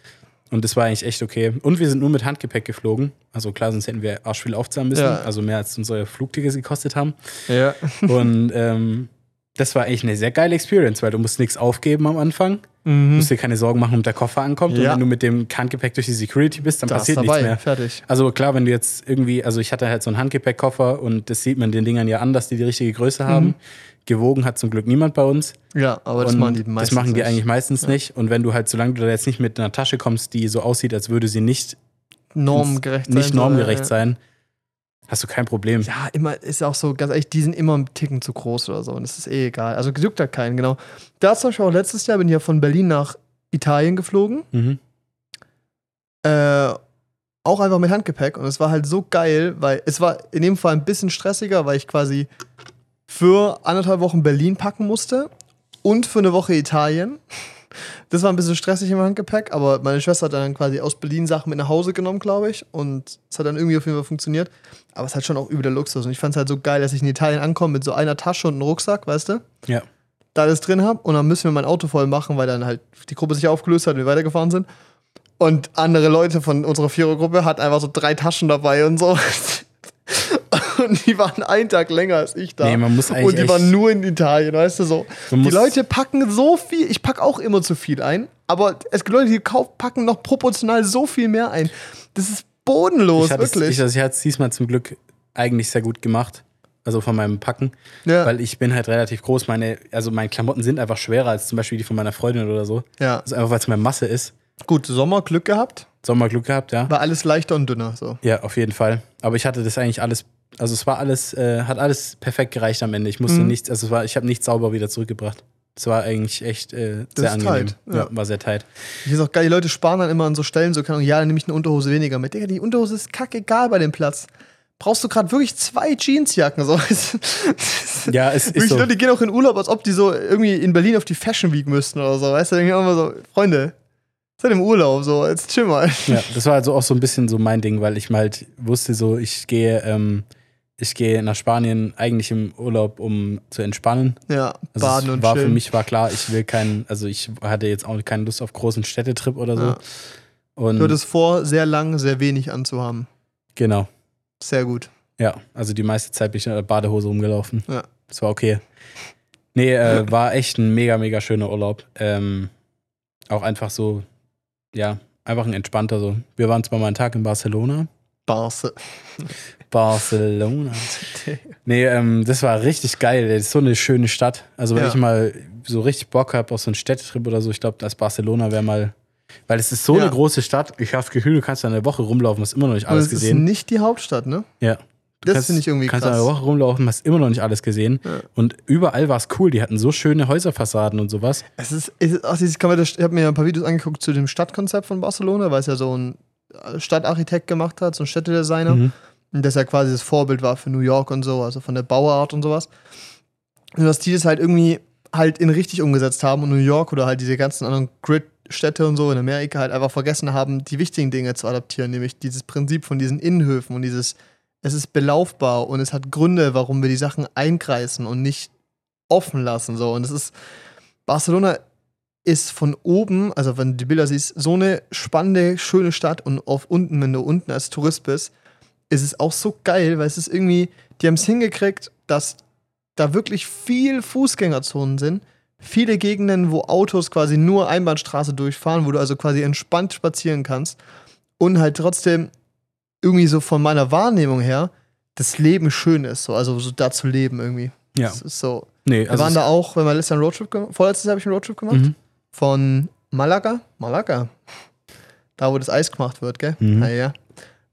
Und das war eigentlich echt okay. Und wir sind nur mit Handgepäck geflogen. Also klar, sonst hätten wir arschviel aufzahlen müssen. Ja. Also mehr als unsere Flugtickets gekostet haben. ja. Und ähm, das war eigentlich eine sehr geile Experience, weil du musst nichts aufgeben am Anfang. Du Mhm. musst dir keine Sorgen machen, ob der Koffer ankommt. Und Ja. wenn du mit dem Handgepäck durch die Security bist, dann Da ist passiert dabei, nichts mehr. fertig. Also klar, wenn du jetzt irgendwie, also ich hatte halt so einen Handgepäckkoffer und das sieht man den Dingern ja an, dass die die richtige Größe haben. Gewogen hat zum Glück niemand bei uns. Ja, aber das und machen die meistens. Das machen die eigentlich meistens nicht. Und wenn du halt, solange du da jetzt nicht mit einer Tasche kommst, die so aussieht, als würde sie nicht, normgerecht sein. nicht soll, normgerecht ja. sein, hast du kein Problem. Ja, immer ist ja auch so, ganz ehrlich, die sind immer ein Ticken zu groß oder so. Und das ist eh egal. Also juckt da keinen, genau. Da zum Beispiel auch letztes Jahr bin ich ja von Berlin nach Italien geflogen. Mhm. Äh, auch einfach mit Handgepäck. Und es war halt so geil, weil es war in dem Fall ein bisschen stressiger, weil ich quasi für anderthalb Wochen Berlin packen musste und für eine Woche Italien. Das war ein bisschen stressig im Handgepäck, aber meine Schwester hat dann quasi aus Berlin Sachen mit nach Hause genommen, glaube ich. Und es hat dann irgendwie auf jeden Fall funktioniert. Aber es ist halt schon auch über der Luxus. Und ich fand es halt so geil, dass ich in Italien ankomme mit so einer Tasche und einem Rucksack, weißt du? Ja. da alles drin habe und dann müssen wir mein Auto voll machen, weil dann halt die Gruppe sich aufgelöst hat und wir weitergefahren sind. Und andere Leute von unserer Vierergruppe hatten einfach so drei Taschen dabei und so. und die waren einen Tag länger als ich da. Nee, man muss eigentlich und die waren nur in Italien, weißt du so. Du Die Leute packen so viel, ich packe auch immer zu viel ein, aber es gibt Leute, die packen noch proportional so viel mehr ein. Das ist bodenlos, Ich hatte es wirklich. ich, also ich hatte es diesmal zum Glück eigentlich sehr gut gemacht. Also von meinem Packen. Ja. Weil ich bin halt relativ groß. Meine, also meine Klamotten sind einfach schwerer als zum Beispiel die von meiner Freundin oder so. ja. Also einfach, weil es mehr Masse ist. Gut, Sommer Glück gehabt, Sommer Glück gehabt, ja. war alles leichter und dünner. So. Ja, auf jeden Fall. Aber ich hatte das eigentlich alles, also es war alles, äh, hat alles perfekt gereicht am Ende. Ich musste Mhm. nichts, also es war, ich habe nichts sauber wieder zurückgebracht. Es war eigentlich echt äh, sehr angenehm. tight, ja. ja. war sehr tight. Ich ist auch geil, die Leute sparen dann immer an so Stellen, so kann ja, dann nehme ich eine Unterhose weniger mit. Digga, die Unterhose ist kackegal bei dem Platz. Brauchst du gerade wirklich zwei Jeansjacken? So. Ja, es ist so. Leute, die gehen auch in Urlaub, als ob die so irgendwie in Berlin auf die Fashion Week müssten oder so. Weißt du, denke ich immer so, Freunde, seid im Urlaub, so, jetzt chill mal. Ja, das war also auch so ein bisschen so mein Ding, weil ich mal halt wusste, so ich gehe, ähm, ich gehe nach Spanien eigentlich im Urlaub, um zu entspannen. Ja, Also baden und war chillen. für mich war klar, ich will keinen, also ich hatte jetzt auch keine Lust auf großen Städtetrip oder so. Ja. Und Du hattest vor, sehr lang, sehr wenig anzuhaben. genau, Sehr gut. ja, also die meiste Zeit bin ich in der Badehose rumgelaufen. Ja. Das war okay. Nee, äh, war echt ein mega, mega schöner Urlaub. Ähm, auch einfach so, ja, einfach ein entspannter so. Wir waren zwar mal einen Tag in Barcelona. Barse. Barcelona. Nee, ähm, das war richtig geil. Das ist so eine schöne Stadt. Also, wenn Ja. ich mal so richtig Bock habe auf so einen Städtetrip oder so, ich glaube, das Barcelona wäre mal. Weil es ist so Ja. eine große Stadt. Ich habe das Gefühl, du kannst da eine Woche rumlaufen, hast immer noch nicht Aber alles es ist gesehen. nicht die Hauptstadt, ne? Ja. Du Das kannst- finde ich irgendwie kannst da krass. eine Woche rumlaufen, hast immer noch nicht alles gesehen. Ja. Und überall war es cool. Die hatten so schöne Häuserfassaden und sowas. Es ist, es ist ach, das- ich habe mir ein paar Videos angeguckt zu dem Stadtkonzept von Barcelona, weil es ja so ein Stadtarchitekt gemacht hat, so ein Städtedesigner. Mhm. Und das ja quasi das Vorbild war für New York und so, also von der Bauart und sowas. Und dass die das halt irgendwie halt in richtig umgesetzt haben und New York oder halt diese ganzen anderen Grid-Städte und so in Amerika halt einfach vergessen haben, die wichtigen Dinge zu adaptieren, nämlich dieses Prinzip von diesen Innenhöfen und dieses, es ist belaufbar und es hat Gründe, warum wir die Sachen einkreisen und nicht offen lassen. So. Und es ist, Barcelona ist von oben, also wenn du die Bilder siehst, so eine spannende, schöne Stadt und auf unten, wenn du unten als Tourist bist, ist es auch so geil, weil es ist irgendwie, die haben es hingekriegt, dass da wirklich viel Fußgängerzonen sind. Viele Gegenden, wo Autos quasi nur Einbahnstraße durchfahren, wo du also quasi entspannt spazieren kannst und halt trotzdem irgendwie so von meiner Wahrnehmung her das Leben schön ist, so, also so da zu leben irgendwie. Ja. Das ist so. Nee, Wir also waren es- da auch, wenn wir letztes Jahr einen Roadtrip gemacht vorletztes Jahr habe ich einen Roadtrip gemacht, Mhm. Von Malaga, Malaga, da wo das Eis gemacht wird, gell? Mhm. Ja, ja.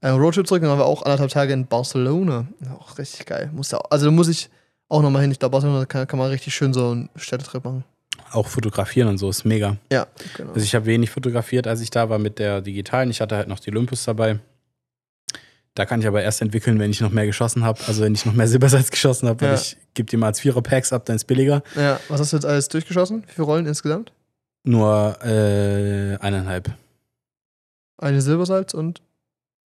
Äh, Roadtrip zurück, dann waren wir auch anderthalb Tage in Barcelona. Auch richtig geil. Muss da, also da muss ich auch nochmal hin. Ich glaube, Barcelona kann, kann man richtig schön so einen Städtetrip machen. auch fotografieren und so ist mega. Ja, genau. Also ich habe wenig fotografiert, als ich da war mit der digitalen. Ich hatte halt noch die Olympus dabei. Da kann ich aber erst entwickeln, wenn ich noch mehr geschossen habe. Also wenn ich noch mehr Silbersalz geschossen habe, Ja. ich gebe die mal als Vierer-Packs ab, dann ist billiger. ja, was hast du jetzt alles durchgeschossen? Wie viele Rollen insgesamt? Nur äh, eineinhalb. Eine Silbersalz und.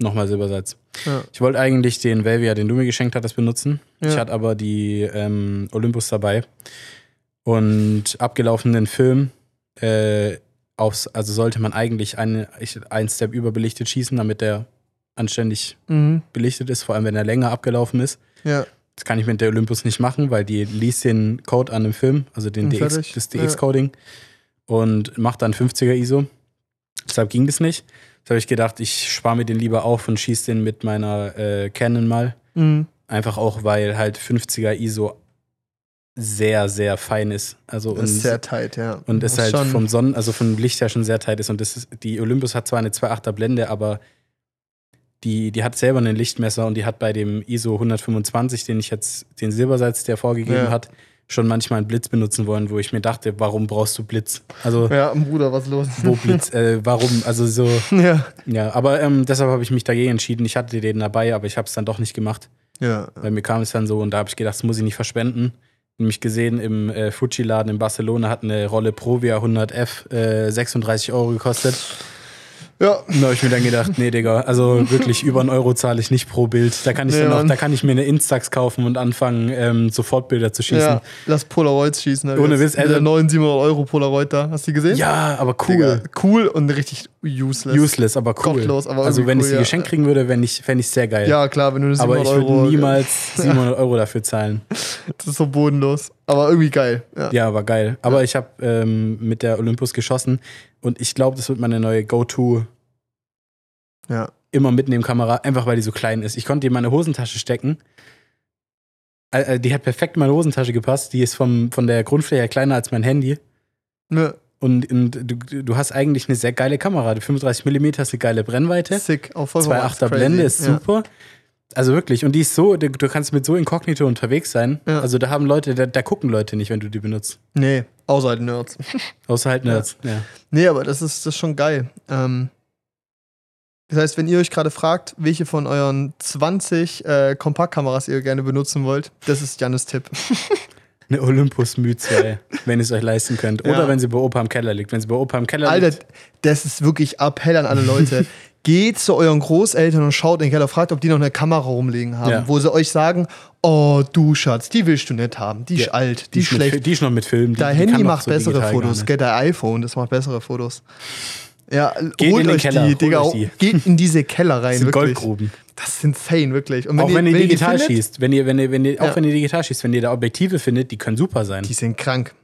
Nochmal Silbersalz. Ja. Ich wollte eigentlich den Velvia, den du mir geschenkt hattest, benutzen. Ja. Ich hatte aber die ähm, Olympus dabei. Und abgelaufenen Film, äh, aufs, also sollte man eigentlich eine, ich, einen Step überbelichtet schießen, damit der anständig Mhm. belichtet ist, vor allem wenn er länger abgelaufen ist. Ja. Das kann ich mit der Olympus nicht machen, weil die liest den Code an dem Film, also den Und DX, das DX-Coding und macht dann 50er ISO. Deshalb ging das nicht. Jetzt habe ich gedacht, ich spare mir den lieber auf und schieße den mit meiner äh, Canon mal. Mhm. Einfach auch, weil halt 50er ISO sehr, sehr fein ist. Also Das ist und, sehr tight, ja. und ist halt vom Sonnen, also vom Licht her schon sehr tight ist. Und das ist, die Olympus hat zwar eine 2,8er Blende, aber die, die hat selber einen Lichtmesser und die hat bei dem ISO 125, den ich jetzt, den Silbersalz, der vorgegeben Ja. hat, schon manchmal einen Blitz benutzen wollen, wo ich mir dachte, warum brauchst du Blitz? Also, Ja, Bruder, was ist los? wo Blitz, äh, warum? Also so, ja. ja, aber ähm, deshalb habe ich mich dagegen entschieden. Ich hatte den dabei, aber ich habe es dann doch nicht gemacht. Ja. Weil mir kam es dann so und da habe ich gedacht, das muss ich nicht verschwenden. Nämlich gesehen, im äh, Fuji-Laden in Barcelona hat eine Rolle Provia 100F äh, 36 Euro gekostet. Ja. Da habe ich mir dann gedacht, nee, Digga, also wirklich über einen Euro zahle ich nicht pro Bild. Da kann ich Nee, dann auch, da kann ich mir eine Instax kaufen und anfangen, ähm, sofort Bilder zu schießen. Ja, lass Polaroids schießen. ich Ohne. Witz, Mit der neuen 700 Euro Polaroid da. Hast du die gesehen? Ja, aber cool. Digga, cool und richtig useless. Useless, aber cool. Gottlos, aber also wenn ich cool, sie ja. geschenkt kriegen würde, fände ich, fänd ich sehr geil. Ja, klar, wenn du eine aber 700 ich würde Euro. niemals 700 Euro dafür zahlen. Das ist so bodenlos. Aber irgendwie geil. Ja. Ja, war geil. Aber ich habe ähm, mit der Olympus geschossen und ich glaube, das wird meine neue Go-To ja. immer mitnehmen Kamera, einfach weil die so klein ist. Ich konnte die in meine Hosentasche stecken. Äh, Die hat perfekt in meine Hosentasche gepasst. Die ist vom, von der Grundfläche her kleiner als mein Handy. Ne, Und, und du, du hast eigentlich eine sehr geile Kamera. Die 35 mm ist eine geile Brennweite. sick. Auch vollkommen 2,8er crazy. Blende ist ja. Also wirklich. Und die ist so, du, kannst mit so inkognito unterwegs sein. Ja. Also da haben Leute, da, da gucken Leute nicht, wenn du die benutzt. Nee, außer halt Nerds. Außer halt Nerds. Ja. Nee, aber das ist, das ist schon geil. Ähm, das heißt, wenn ihr euch gerade fragt, welche von euren 20 äh, Kompaktkameras ihr gerne benutzen wollt, das ist Jannes Tipp. Eine Olympus Mühe 2, wenn ihr es euch leisten könnt. Oder Ja. wenn sie bei Opa im Keller liegt. Wenn sie bei Opa im Keller Alter, liegt. das ist wirklich Appell an alle Leute. Geht zu euren Großeltern und schaut in den Keller, fragt, ob die noch eine Kamera rumliegen haben, Ja. wo sie euch sagen, oh, du Schatz, die willst du nicht haben, die ist Ja. alt, die, ist ist mit, schlecht. die ist noch mit Film. Die, Dein die Handy macht so bessere Fotos, gell, dein iPhone, das macht bessere Fotos. Ja, Geht holt in den euch Keller, die, Digga, euch die. geht in diese Keller rein, Das sind wirklich. Goldgruben. Das ist insane, wirklich. Und auch wenn ihr die digital findet, schießt, wenn ihr, wenn ihr, wenn ihr, Ja. auch wenn ihr digital schießt, wenn ihr da Objektive findet, die können super sein. Die sind krank.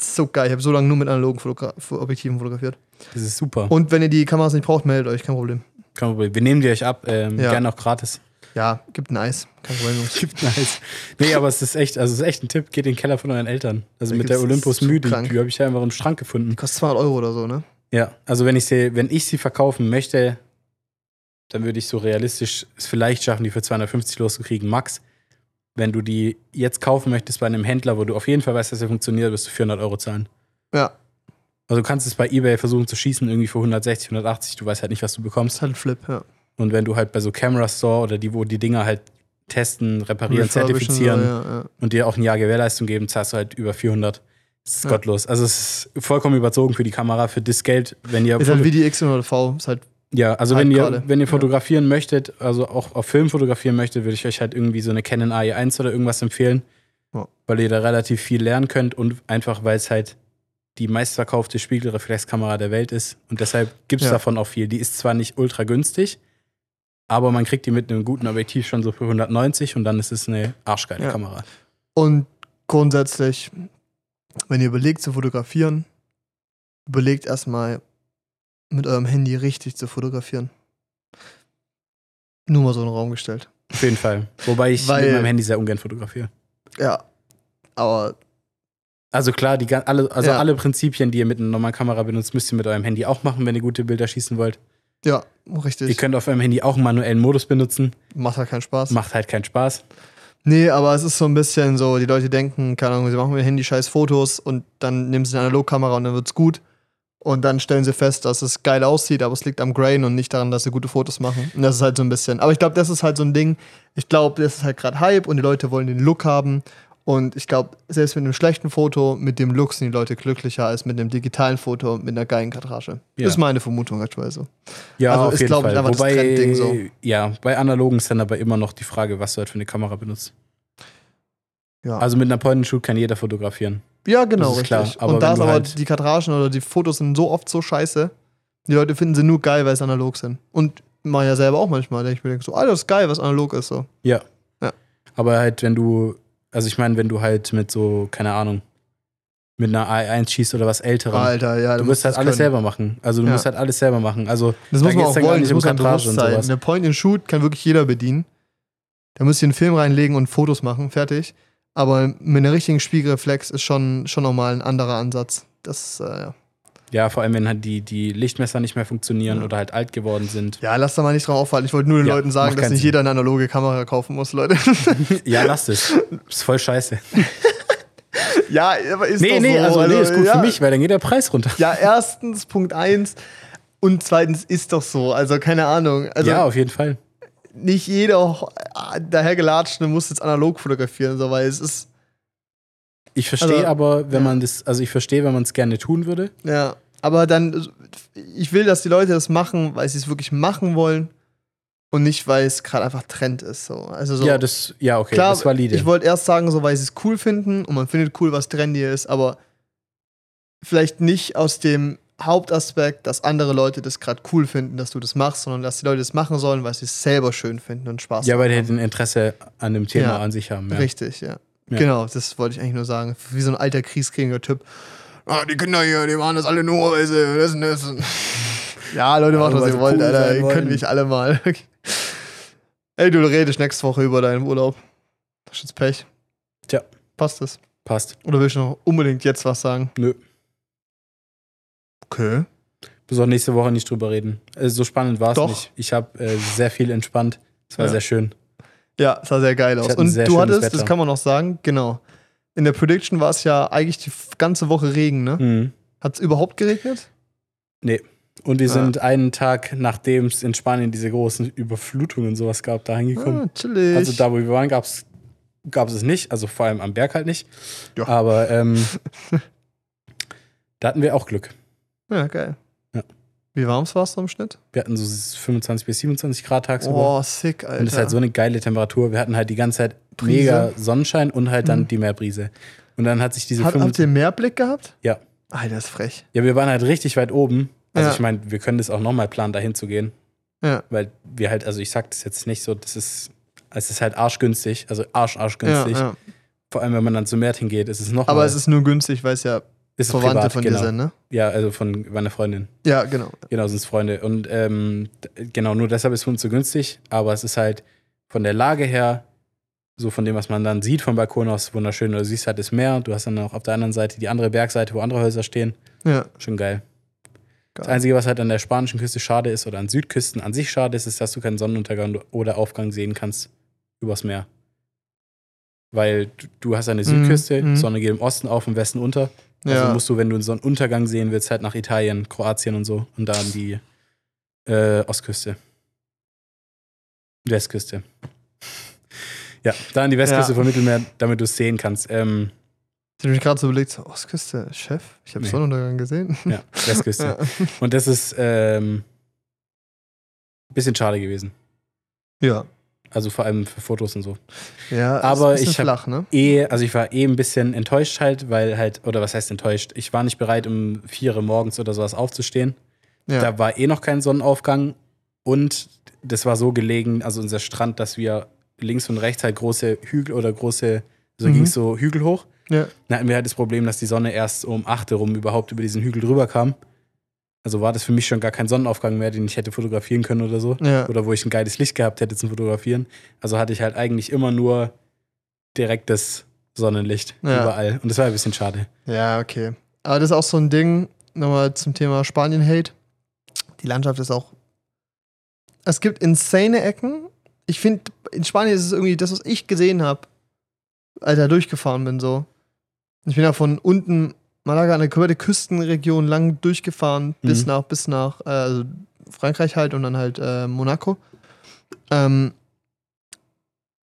So geil. Ich habe so lange nur mit analogen Fotogra Objektiven fotografiert. Das ist super. Und wenn ihr die Kameras nicht braucht, meldet euch, kein Problem. Kein Problem. Wir nehmen die euch ab, ähm, Ja. gerne auch gratis. Ja, gibt ein Eis. Kein Problem. Gibt nice. Nee, aber es ist echt, also es ist echt ein Tipp. Geht in den Keller von euren Eltern. Also Da mit der Olympus Mühe, die, die habe ich ja einfach im Schrank gefunden. Kostet 200 Euro oder so, ne? Ja, also wenn ich sie, wenn ich sie verkaufen möchte, dann würde ich so realistisch es vielleicht schaffen, die für 250 loszukriegen, max. Wenn du die jetzt kaufen möchtest bei einem Händler, wo du auf jeden Fall weißt, dass er funktioniert, wirst du 400 Euro zahlen. Ja, Also du kannst es bei eBay versuchen zu schießen, irgendwie für 160, 180, du weißt halt nicht, was du bekommst. halt ein Flip, ja. Und wenn du halt bei so Camera Store oder die, wo die Dinger halt testen, reparieren, zertifizieren ja, ja. und dir auch ein Jahr Gewährleistung geben, zahlst du halt über 400. Das ist Ja. gottlos. Also es ist vollkommen überzogen für die Kamera, für das Geld, wenn ihr Ist halt wie die X100V. Ist halt, Ja, also Halt wenn ihr, gerade. wenn ihr Ja. fotografieren möchtet, also auch auf Film fotografieren möchtet, würde ich euch halt irgendwie so eine Canon AE1 oder irgendwas empfehlen, Ja. weil ihr da relativ viel lernen könnt und einfach, weil es halt die meistverkaufte Spiegelreflexkamera der Welt ist und deshalb gibt es Ja. davon auch viel. Die ist zwar nicht ultra günstig, aber man kriegt die mit einem guten Objektiv schon so für 190 und dann ist es eine arschgeile Ja. Kamera. Und grundsätzlich, wenn ihr überlegt zu fotografieren, überlegt erstmal mit eurem Handy richtig zu fotografieren. Nur mal so in den Raum gestellt. Auf jeden Fall. Wobei ich Weil- mit meinem Handy sehr ungern fotografiere. Ja. Aber Also klar, die, alle, also Ja. alle Prinzipien, die ihr mit einer normalen Kamera benutzt, müsst ihr mit eurem Handy auch machen, wenn ihr gute Bilder schießen wollt. ja, Ihr richtig. könnt auf eurem Handy auch einen manuellen Modus benutzen. Macht halt keinen Spaß. Macht halt keinen Spaß. Nee, aber es ist so ein bisschen so, die Leute denken, keine Ahnung, sie machen mit dem Handy scheiß Fotos und dann nehmen sie eine Analogkamera und dann wird's gut. Und dann stellen sie fest, dass es geil aussieht, aber es liegt am Grain und nicht daran, dass sie gute Fotos machen. Und das ist halt so ein bisschen. Aber ich glaube, das ist halt so ein Ding. Ich glaube, das ist halt gerade Hype und die Leute wollen den Look haben. Und ich glaube, selbst mit einem schlechten Foto, mit dem Look sind die Leute glücklicher als mit einem digitalen Foto mit einer geilen Kadrage. Ja. Das ist meine Vermutung aktuell so. Ja, Also auf ist, jeden glaub ich, Fall. einfach das Wobei, Trendding so. ja, bei analogen ist dann aber immer noch die Frage, was du halt für eine Kamera benutzt. Ja, Also mit einer Point-and-Shoot kann jeder fotografieren. Ja genau, das ist klar. richtig. Aber und da ist aber halt- die Kadragen oder die Fotos sind so oft so scheiße. Die Leute finden sie nur geil, weil sie analog sind. Und mach ja selber auch manchmal, denke ich mir denk so, das ist geil, was analog ist so. Ja. Ja. Aber halt, wenn du, also ich meine, wenn du halt mit so, keine Ahnung, mit einer AE1 schießt oder was älterem, Alter, ja, du musst halt alles können. selber machen. Also du Ja. musst halt alles selber machen. Also Das Da muss man auch wollen, nicht das um muss man bewusst und sein. Eine Point-and-Shoot kann wirklich jeder bedienen. Da müsst ihr einen Film reinlegen und Fotos machen, fertig. Aber mit einer richtigen Spiegelreflex ist schon, schon nochmal ein anderer Ansatz. Das, äh, ja. ja, vor allem, wenn halt die, die Lichtmesser nicht mehr funktionieren Ja. oder halt alt geworden sind. ja, lass da mal nicht drauf auffallen. Ich wollte nur den Ja, Leuten sagen, dass nicht Sinn. jeder eine analoge Kamera kaufen muss, Leute. ja, lasst es. Ist voll scheiße. ja, aber ist nee, nee, so. also, nee, ist gut ja. für mich, weil dann geht der Preis runter. Ja, erstens, Punkt eins. Und zweitens ist doch so. Also, keine Ahnung. Also, ja, auf jeden Fall. Nicht jeder äh, dahergelatschte muss jetzt analog fotografieren, so, weil es ist, Ich verstehe Also, aber, wenn ja. man das, also ich verstehe, wenn man es gerne tun würde. ja, Aber dann, ich will, dass die Leute das machen, weil sie es wirklich machen wollen und nicht, weil es gerade einfach Trend ist. So. Also so, ja, das, ja, okay, klar, das ist valide. ich wollte erst sagen, so, weil sie es cool finden und man findet cool, was trendy ist, aber vielleicht nicht aus dem Hauptaspekt, dass andere Leute das gerade cool finden, dass du das machst, sondern dass die Leute das machen sollen, weil sie es selber schön finden und Spaß ja, weil die haben. ein Interesse an dem Thema Ja. an sich haben. Ja. Richtig, ja. Ja. Genau, das wollte ich eigentlich nur sagen. Wie so ein alter Kriegskriger-Typ. Ah, die Kinder hier, die machen das alle nur, weil sie und das. Ja, Leute, macht, was ihr wollt, cool Alter. Ihr könnt mich alle mal. Ey, du redest nächste Woche über deinen Urlaub. Das ist jetzt Pech. Tja. Passt das? Passt. Oder willst du noch unbedingt jetzt was sagen? Nö. Okay. Du sollst nächste Woche nicht drüber reden. Äh, so spannend war es nicht. Ich habe äh, sehr viel entspannt. Es war Ja. sehr schön. Ja, sah sehr geil aus. Und du hattest, Wetter. das kann man noch sagen, genau. In der Prediction war es ja eigentlich die ganze Woche Regen, ne? Mhm. Hat es überhaupt geregnet? Und wir Ah. sind einen Tag, nachdem es in Spanien diese großen Überflutungen und sowas gab, da hingekommen. Ah, chillig. Also da, wo wir waren, gab es es nicht. Also vor allem am Berg halt nicht. Ja. Aber ähm, da hatten wir auch Glück. Ja, geil. Ja. Wie warm war es so im Schnitt? Wir hatten so 25 bis 27 Grad tagsüber. Oh, sick, Alter. und das ist halt so eine geile Temperatur. Wir hatten halt die ganze Zeit Brise. mega Sonnenschein und halt dann Mhm. die Meerbrise. Und dann hat sich diese Hat, habt 25 ihr Mehrblick gehabt? Ja. Alter, ist frech. Ja, wir waren halt richtig weit oben. Also Ja. ich meine, wir können das auch nochmal planen, dahin zu gehen. Ja. Weil wir halt, also ich sag das jetzt nicht so, das ist, es ist halt arschgünstig, also arsch, Ja, arschgünstig. ja. Vor allem, wenn man dann zu Mertin geht, ist es noch Aber es ist nur günstig, weil es ja ist Verwandte privat, von genau. dir ne? Ja, also von meiner Freundin. Ja, genau. Genau, sind es Freunde. Und ähm, genau, nur deshalb ist es für uns so günstig. Aber es ist halt von der Lage her, so von dem, was man dann sieht vom Balkon aus, wunderschön. Du siehst halt das Meer, du hast dann auch auf der anderen Seite die andere Bergseite, wo andere Häuser stehen. Ja. Schon geil. Das. Einzige, was halt an der spanischen Küste schade ist oder an Südküsten an sich schade ist, ist, dass du keinen Sonnenuntergang oder Aufgang sehen kannst übers Meer. Weil du- du hast eine Mhm, Südküste, mhm. Sonne geht im Osten auf, im Westen unter. Also ja. musst du, wenn du einen Sonnenuntergang sehen willst, halt nach Italien, Kroatien und so und dann die äh, Ostküste. Westküste. Ja, da an die Westküste Ja. vom Mittelmeer, damit du es sehen kannst. Ähm, Ich habe mich gerade so überlegt, so, Ostküste, Chef, ich habe Nee. Sonnenuntergang gesehen. ja, Westküste. Ja. Und das ist ähm, ein bisschen schade gewesen. ja. Also vor allem für Fotos und so. Ja, Aber ist ein ich hab- flach, ne? Eh, also ich war eh ein bisschen enttäuscht halt, weil halt, oder was heißt enttäuscht? Ich war nicht bereit, um vier Uhr morgens oder sowas aufzustehen. Ja. Da war eh noch kein Sonnenaufgang und das war so gelegen, also unser Strand, dass wir links und rechts halt große Hügel oder große, so Mhm. ging es so Hügel hoch. ja. Dann hatten wir halt das Problem, dass die Sonne erst um 8 Uhr rum überhaupt über diesen Hügel drüber kam. Also war das für mich schon gar kein Sonnenaufgang mehr, den ich hätte fotografieren können oder so. Ja. Oder wo ich ein geiles Licht gehabt hätte zum Fotografieren. Also hatte ich halt eigentlich immer nur direktes Sonnenlicht Ja. überall. Und das war ein bisschen schade. Ja, okay. Aber das ist auch so ein Ding, nochmal zum Thema Spanien-Hate. Die Landschaft ist auch. Es gibt insane Ecken. Ich finde, in Spanien ist es irgendwie das, was ich gesehen habe, als ich durchgefahren bin, so. Ich bin ja von unten Malaga, eine komplette Küstenregion lang durchgefahren, bis Mhm. nach, bis nach, äh, also Frankreich halt und dann halt äh, Monaco. Ähm,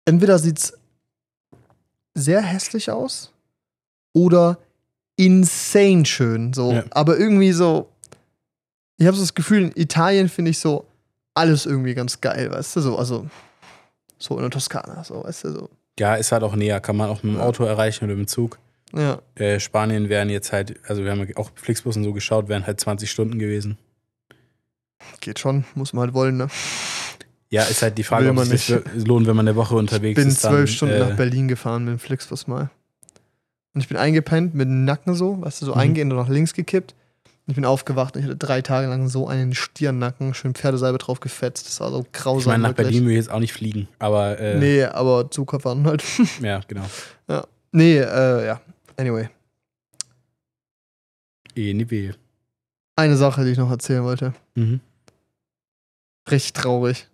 entweder sieht's sehr hässlich aus oder insane schön. So. Ja. Aber irgendwie so, ich habe so das Gefühl, in Italien finde ich so alles irgendwie ganz geil, weißt du? So, also so in der Toskana, so, weißt du, so. Ja, ist halt auch näher, kann man auch mit dem. Auto erreichen oder mit dem Zug. Ja. Äh, Spanien wären jetzt halt, also wir haben ja auch Flixbus und so geschaut, wären halt 20 Stunden gewesen. Geht schon, muss man halt wollen, ne? Ja, ist halt die Frage, Will ob man es sich lohnt, wenn man eine Woche unterwegs bin ist. dann, zwölf Stunden äh, nach Berlin gefahren mit dem Flixbus mal. Und ich bin eingepennt mit dem Nacken so, weißt du, so Mhm. eingehend und nach links gekippt. Und ich bin aufgewacht und ich hatte drei Tage lang so einen Stirnnacken, schön Pferdesalbe drauf gefetzt. Das war so grausam. Ich meine, nach wirklich. Berlin will ich jetzt auch nicht fliegen, aber äh, Nee, aber Zugfahren halt. ja, genau. nee, äh, ja. Anyway. Weh. Eine Sache, die ich noch erzählen wollte. Mhm. Richtig traurig.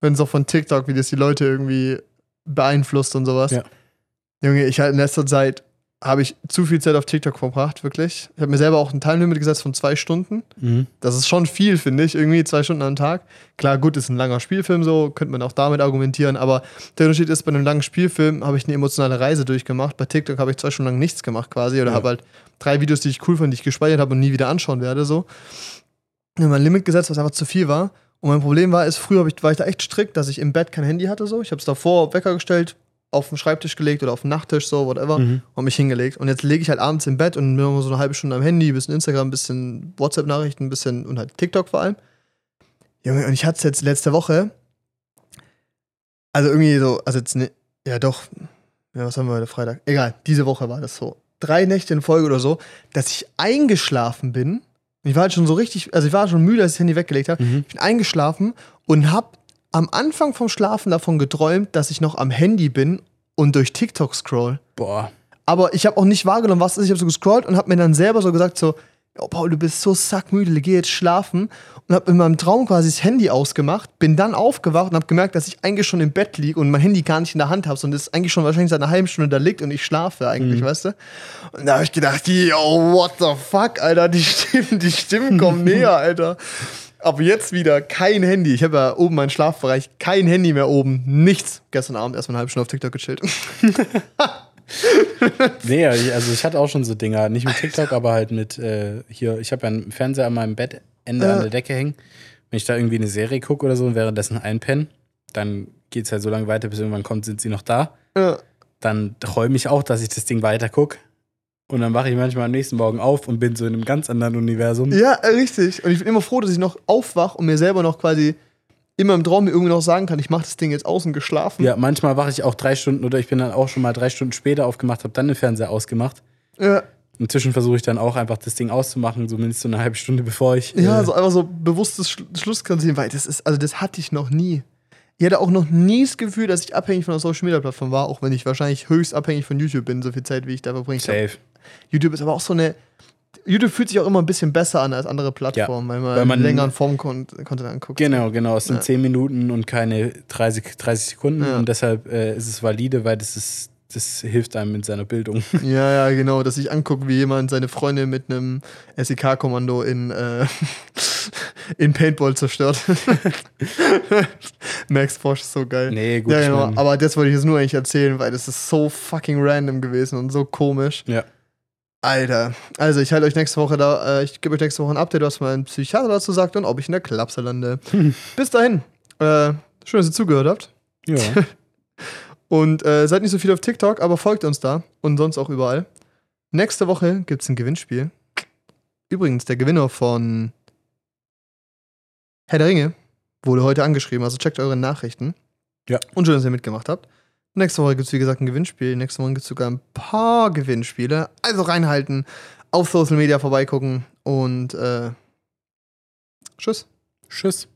Wenn es auch von TikTok, wie das die Leute irgendwie beeinflusst und sowas. Ja. Junge, ich halt in letzter Zeit habe ich zu viel Zeit auf TikTok verbracht, wirklich. Ich habe mir selber auch ein Timelimit gesetzt von zwei Stunden. Mhm. Das ist schon viel, finde ich, irgendwie zwei Stunden am Tag. Klar, gut, ist ein langer Spielfilm so, könnte man auch damit argumentieren, aber der Unterschied ist, bei einem langen Spielfilm habe ich eine emotionale Reise durchgemacht. Bei TikTok habe ich zwei Stunden lang nichts gemacht quasi oder Ja. habe halt drei Videos, die ich cool fand, die ich gespeichert habe und nie wieder anschauen werde, so. Ich habe mein Limit gesetzt, was einfach zu viel war. Und mein Problem war, ist, früher ich, war ich da echt strikt, dass ich im Bett kein Handy hatte, so. Ich habe es davor auf Wecker gestellt, auf den Schreibtisch gelegt oder auf den Nachttisch, so, whatever Mhm. und mich hingelegt. Und jetzt lege ich halt abends im Bett und bin immer so eine halbe Stunde am Handy, bisschen Instagram, bisschen WhatsApp-Nachrichten, bisschen und halt TikTok vor allem. Junge, und ich hatte es jetzt letzte Woche. Also irgendwie so, also jetzt ne, ja doch, ja, was haben wir heute Freitag? Egal, diese Woche war das so. Drei Nächte in Folge oder so, dass ich eingeschlafen bin. Ich war halt schon so richtig, also ich war schon müde, als ich das Handy weggelegt habe. Mhm. Ich bin eingeschlafen und habe am Anfang vom Schlafen davon geträumt, dass ich noch am Handy bin und durch TikTok scroll. Boah. Aber ich habe auch nicht wahrgenommen, was es ist. Ich habe so gescrollt und habe mir dann selber so gesagt, so, oh Paul, du bist so sackmüde, geh jetzt schlafen. Und habe in meinem Traum quasi das Handy ausgemacht, bin dann aufgewacht und habe gemerkt, dass ich eigentlich schon im Bett liege und mein Handy gar nicht in der Hand habe, sondern es eigentlich schon wahrscheinlich seit einer halben Stunde da liegt und ich schlafe eigentlich, weißt du? Und da habe ich gedacht, yo, what the fuck, Alter, die Stimmen, die Stimmen kommen näher, Alter. Aber jetzt wieder kein Handy. Ich habe ja oben meinen Schlafbereich, kein Handy mehr oben, nichts. Gestern Abend erstmal eine halbe Stunde auf TikTok gechillt. Nee, also ich hatte auch schon so Dinger, nicht mit TikTok, aber halt mit äh, hier, ich habe ja einen Fernseher an meinem Bettende Ja. an der Decke hängen. Wenn ich da irgendwie eine Serie gucke oder so und währenddessen einpenne, dann geht es halt so lange weiter, bis irgendwann kommt, sind sie noch da. Ja. Dann träume ich auch, dass ich das Ding weiter gucke. Und dann wache ich manchmal am nächsten Morgen auf und bin so in einem ganz anderen Universum. Ja, richtig. Und ich bin immer froh, dass ich noch aufwach und mir selber noch quasi immer im Traum mir irgendwie noch sagen kann, ich mache das Ding jetzt aus und geschlafen. Ja, manchmal wache ich auch drei Stunden oder ich bin dann auch schon mal drei Stunden später aufgemacht, habe dann den Fernseher ausgemacht. Ja, Inzwischen versuche ich dann auch einfach das Ding auszumachen, zumindest so eine halbe Stunde bevor ich. ja äh, so einfach so bewusstes Sch Schlusskonzilieren, weil das ist, also das hatte ich noch nie. Ich hatte auch noch nie das Gefühl, dass ich abhängig von einer Social Media Plattform war, auch wenn ich wahrscheinlich höchst abhängig von YouTube bin, so viel Zeit, wie ich da verbringe. Safe. YouTube ist aber auch so eine. YouTube fühlt sich auch immer ein bisschen besser an als andere Plattformen, weil man, weil man- längeren Form-Content anguckt. Genau, genau. Es sind Ja. 10 Minuten und keine 30, 30 Sekunden. Ja. Und deshalb äh, ist es valide, weil das ist, das hilft einem in seiner Bildung. Ja, ja, genau, dass ich angucke, wie jemand seine Freundin mit einem SEK-Kommando in, äh, in Paintball zerstört. Max Porsche ist so geil. Nee, gut. ja, genau. Aber das wollte ich jetzt nur eigentlich erzählen, weil das ist so fucking random gewesen und so komisch. ja. Alter. Also, ich halte euch nächste Woche da, äh, ich gebe euch nächste Woche ein Update, was mein Psychiater dazu sagt und ob ich in der Klapse lande. Bis dahin. Äh, schön, dass ihr zugehört habt. ja. Und äh, seid nicht so viel auf TikTok, aber folgt uns da und sonst auch überall. Nächste Woche gibt es ein Gewinnspiel. Übrigens, der Gewinner von Herr der Ringe wurde heute angeschrieben, also checkt eure Nachrichten. Ja. Und schön, dass ihr mitgemacht habt. Nächste Woche gibt es, wie gesagt, ein Gewinnspiel. Nächste Woche gibt es sogar ein paar Gewinnspiele. Also reinhalten, auf Social Media vorbeigucken und äh, tschüss. Tschüss.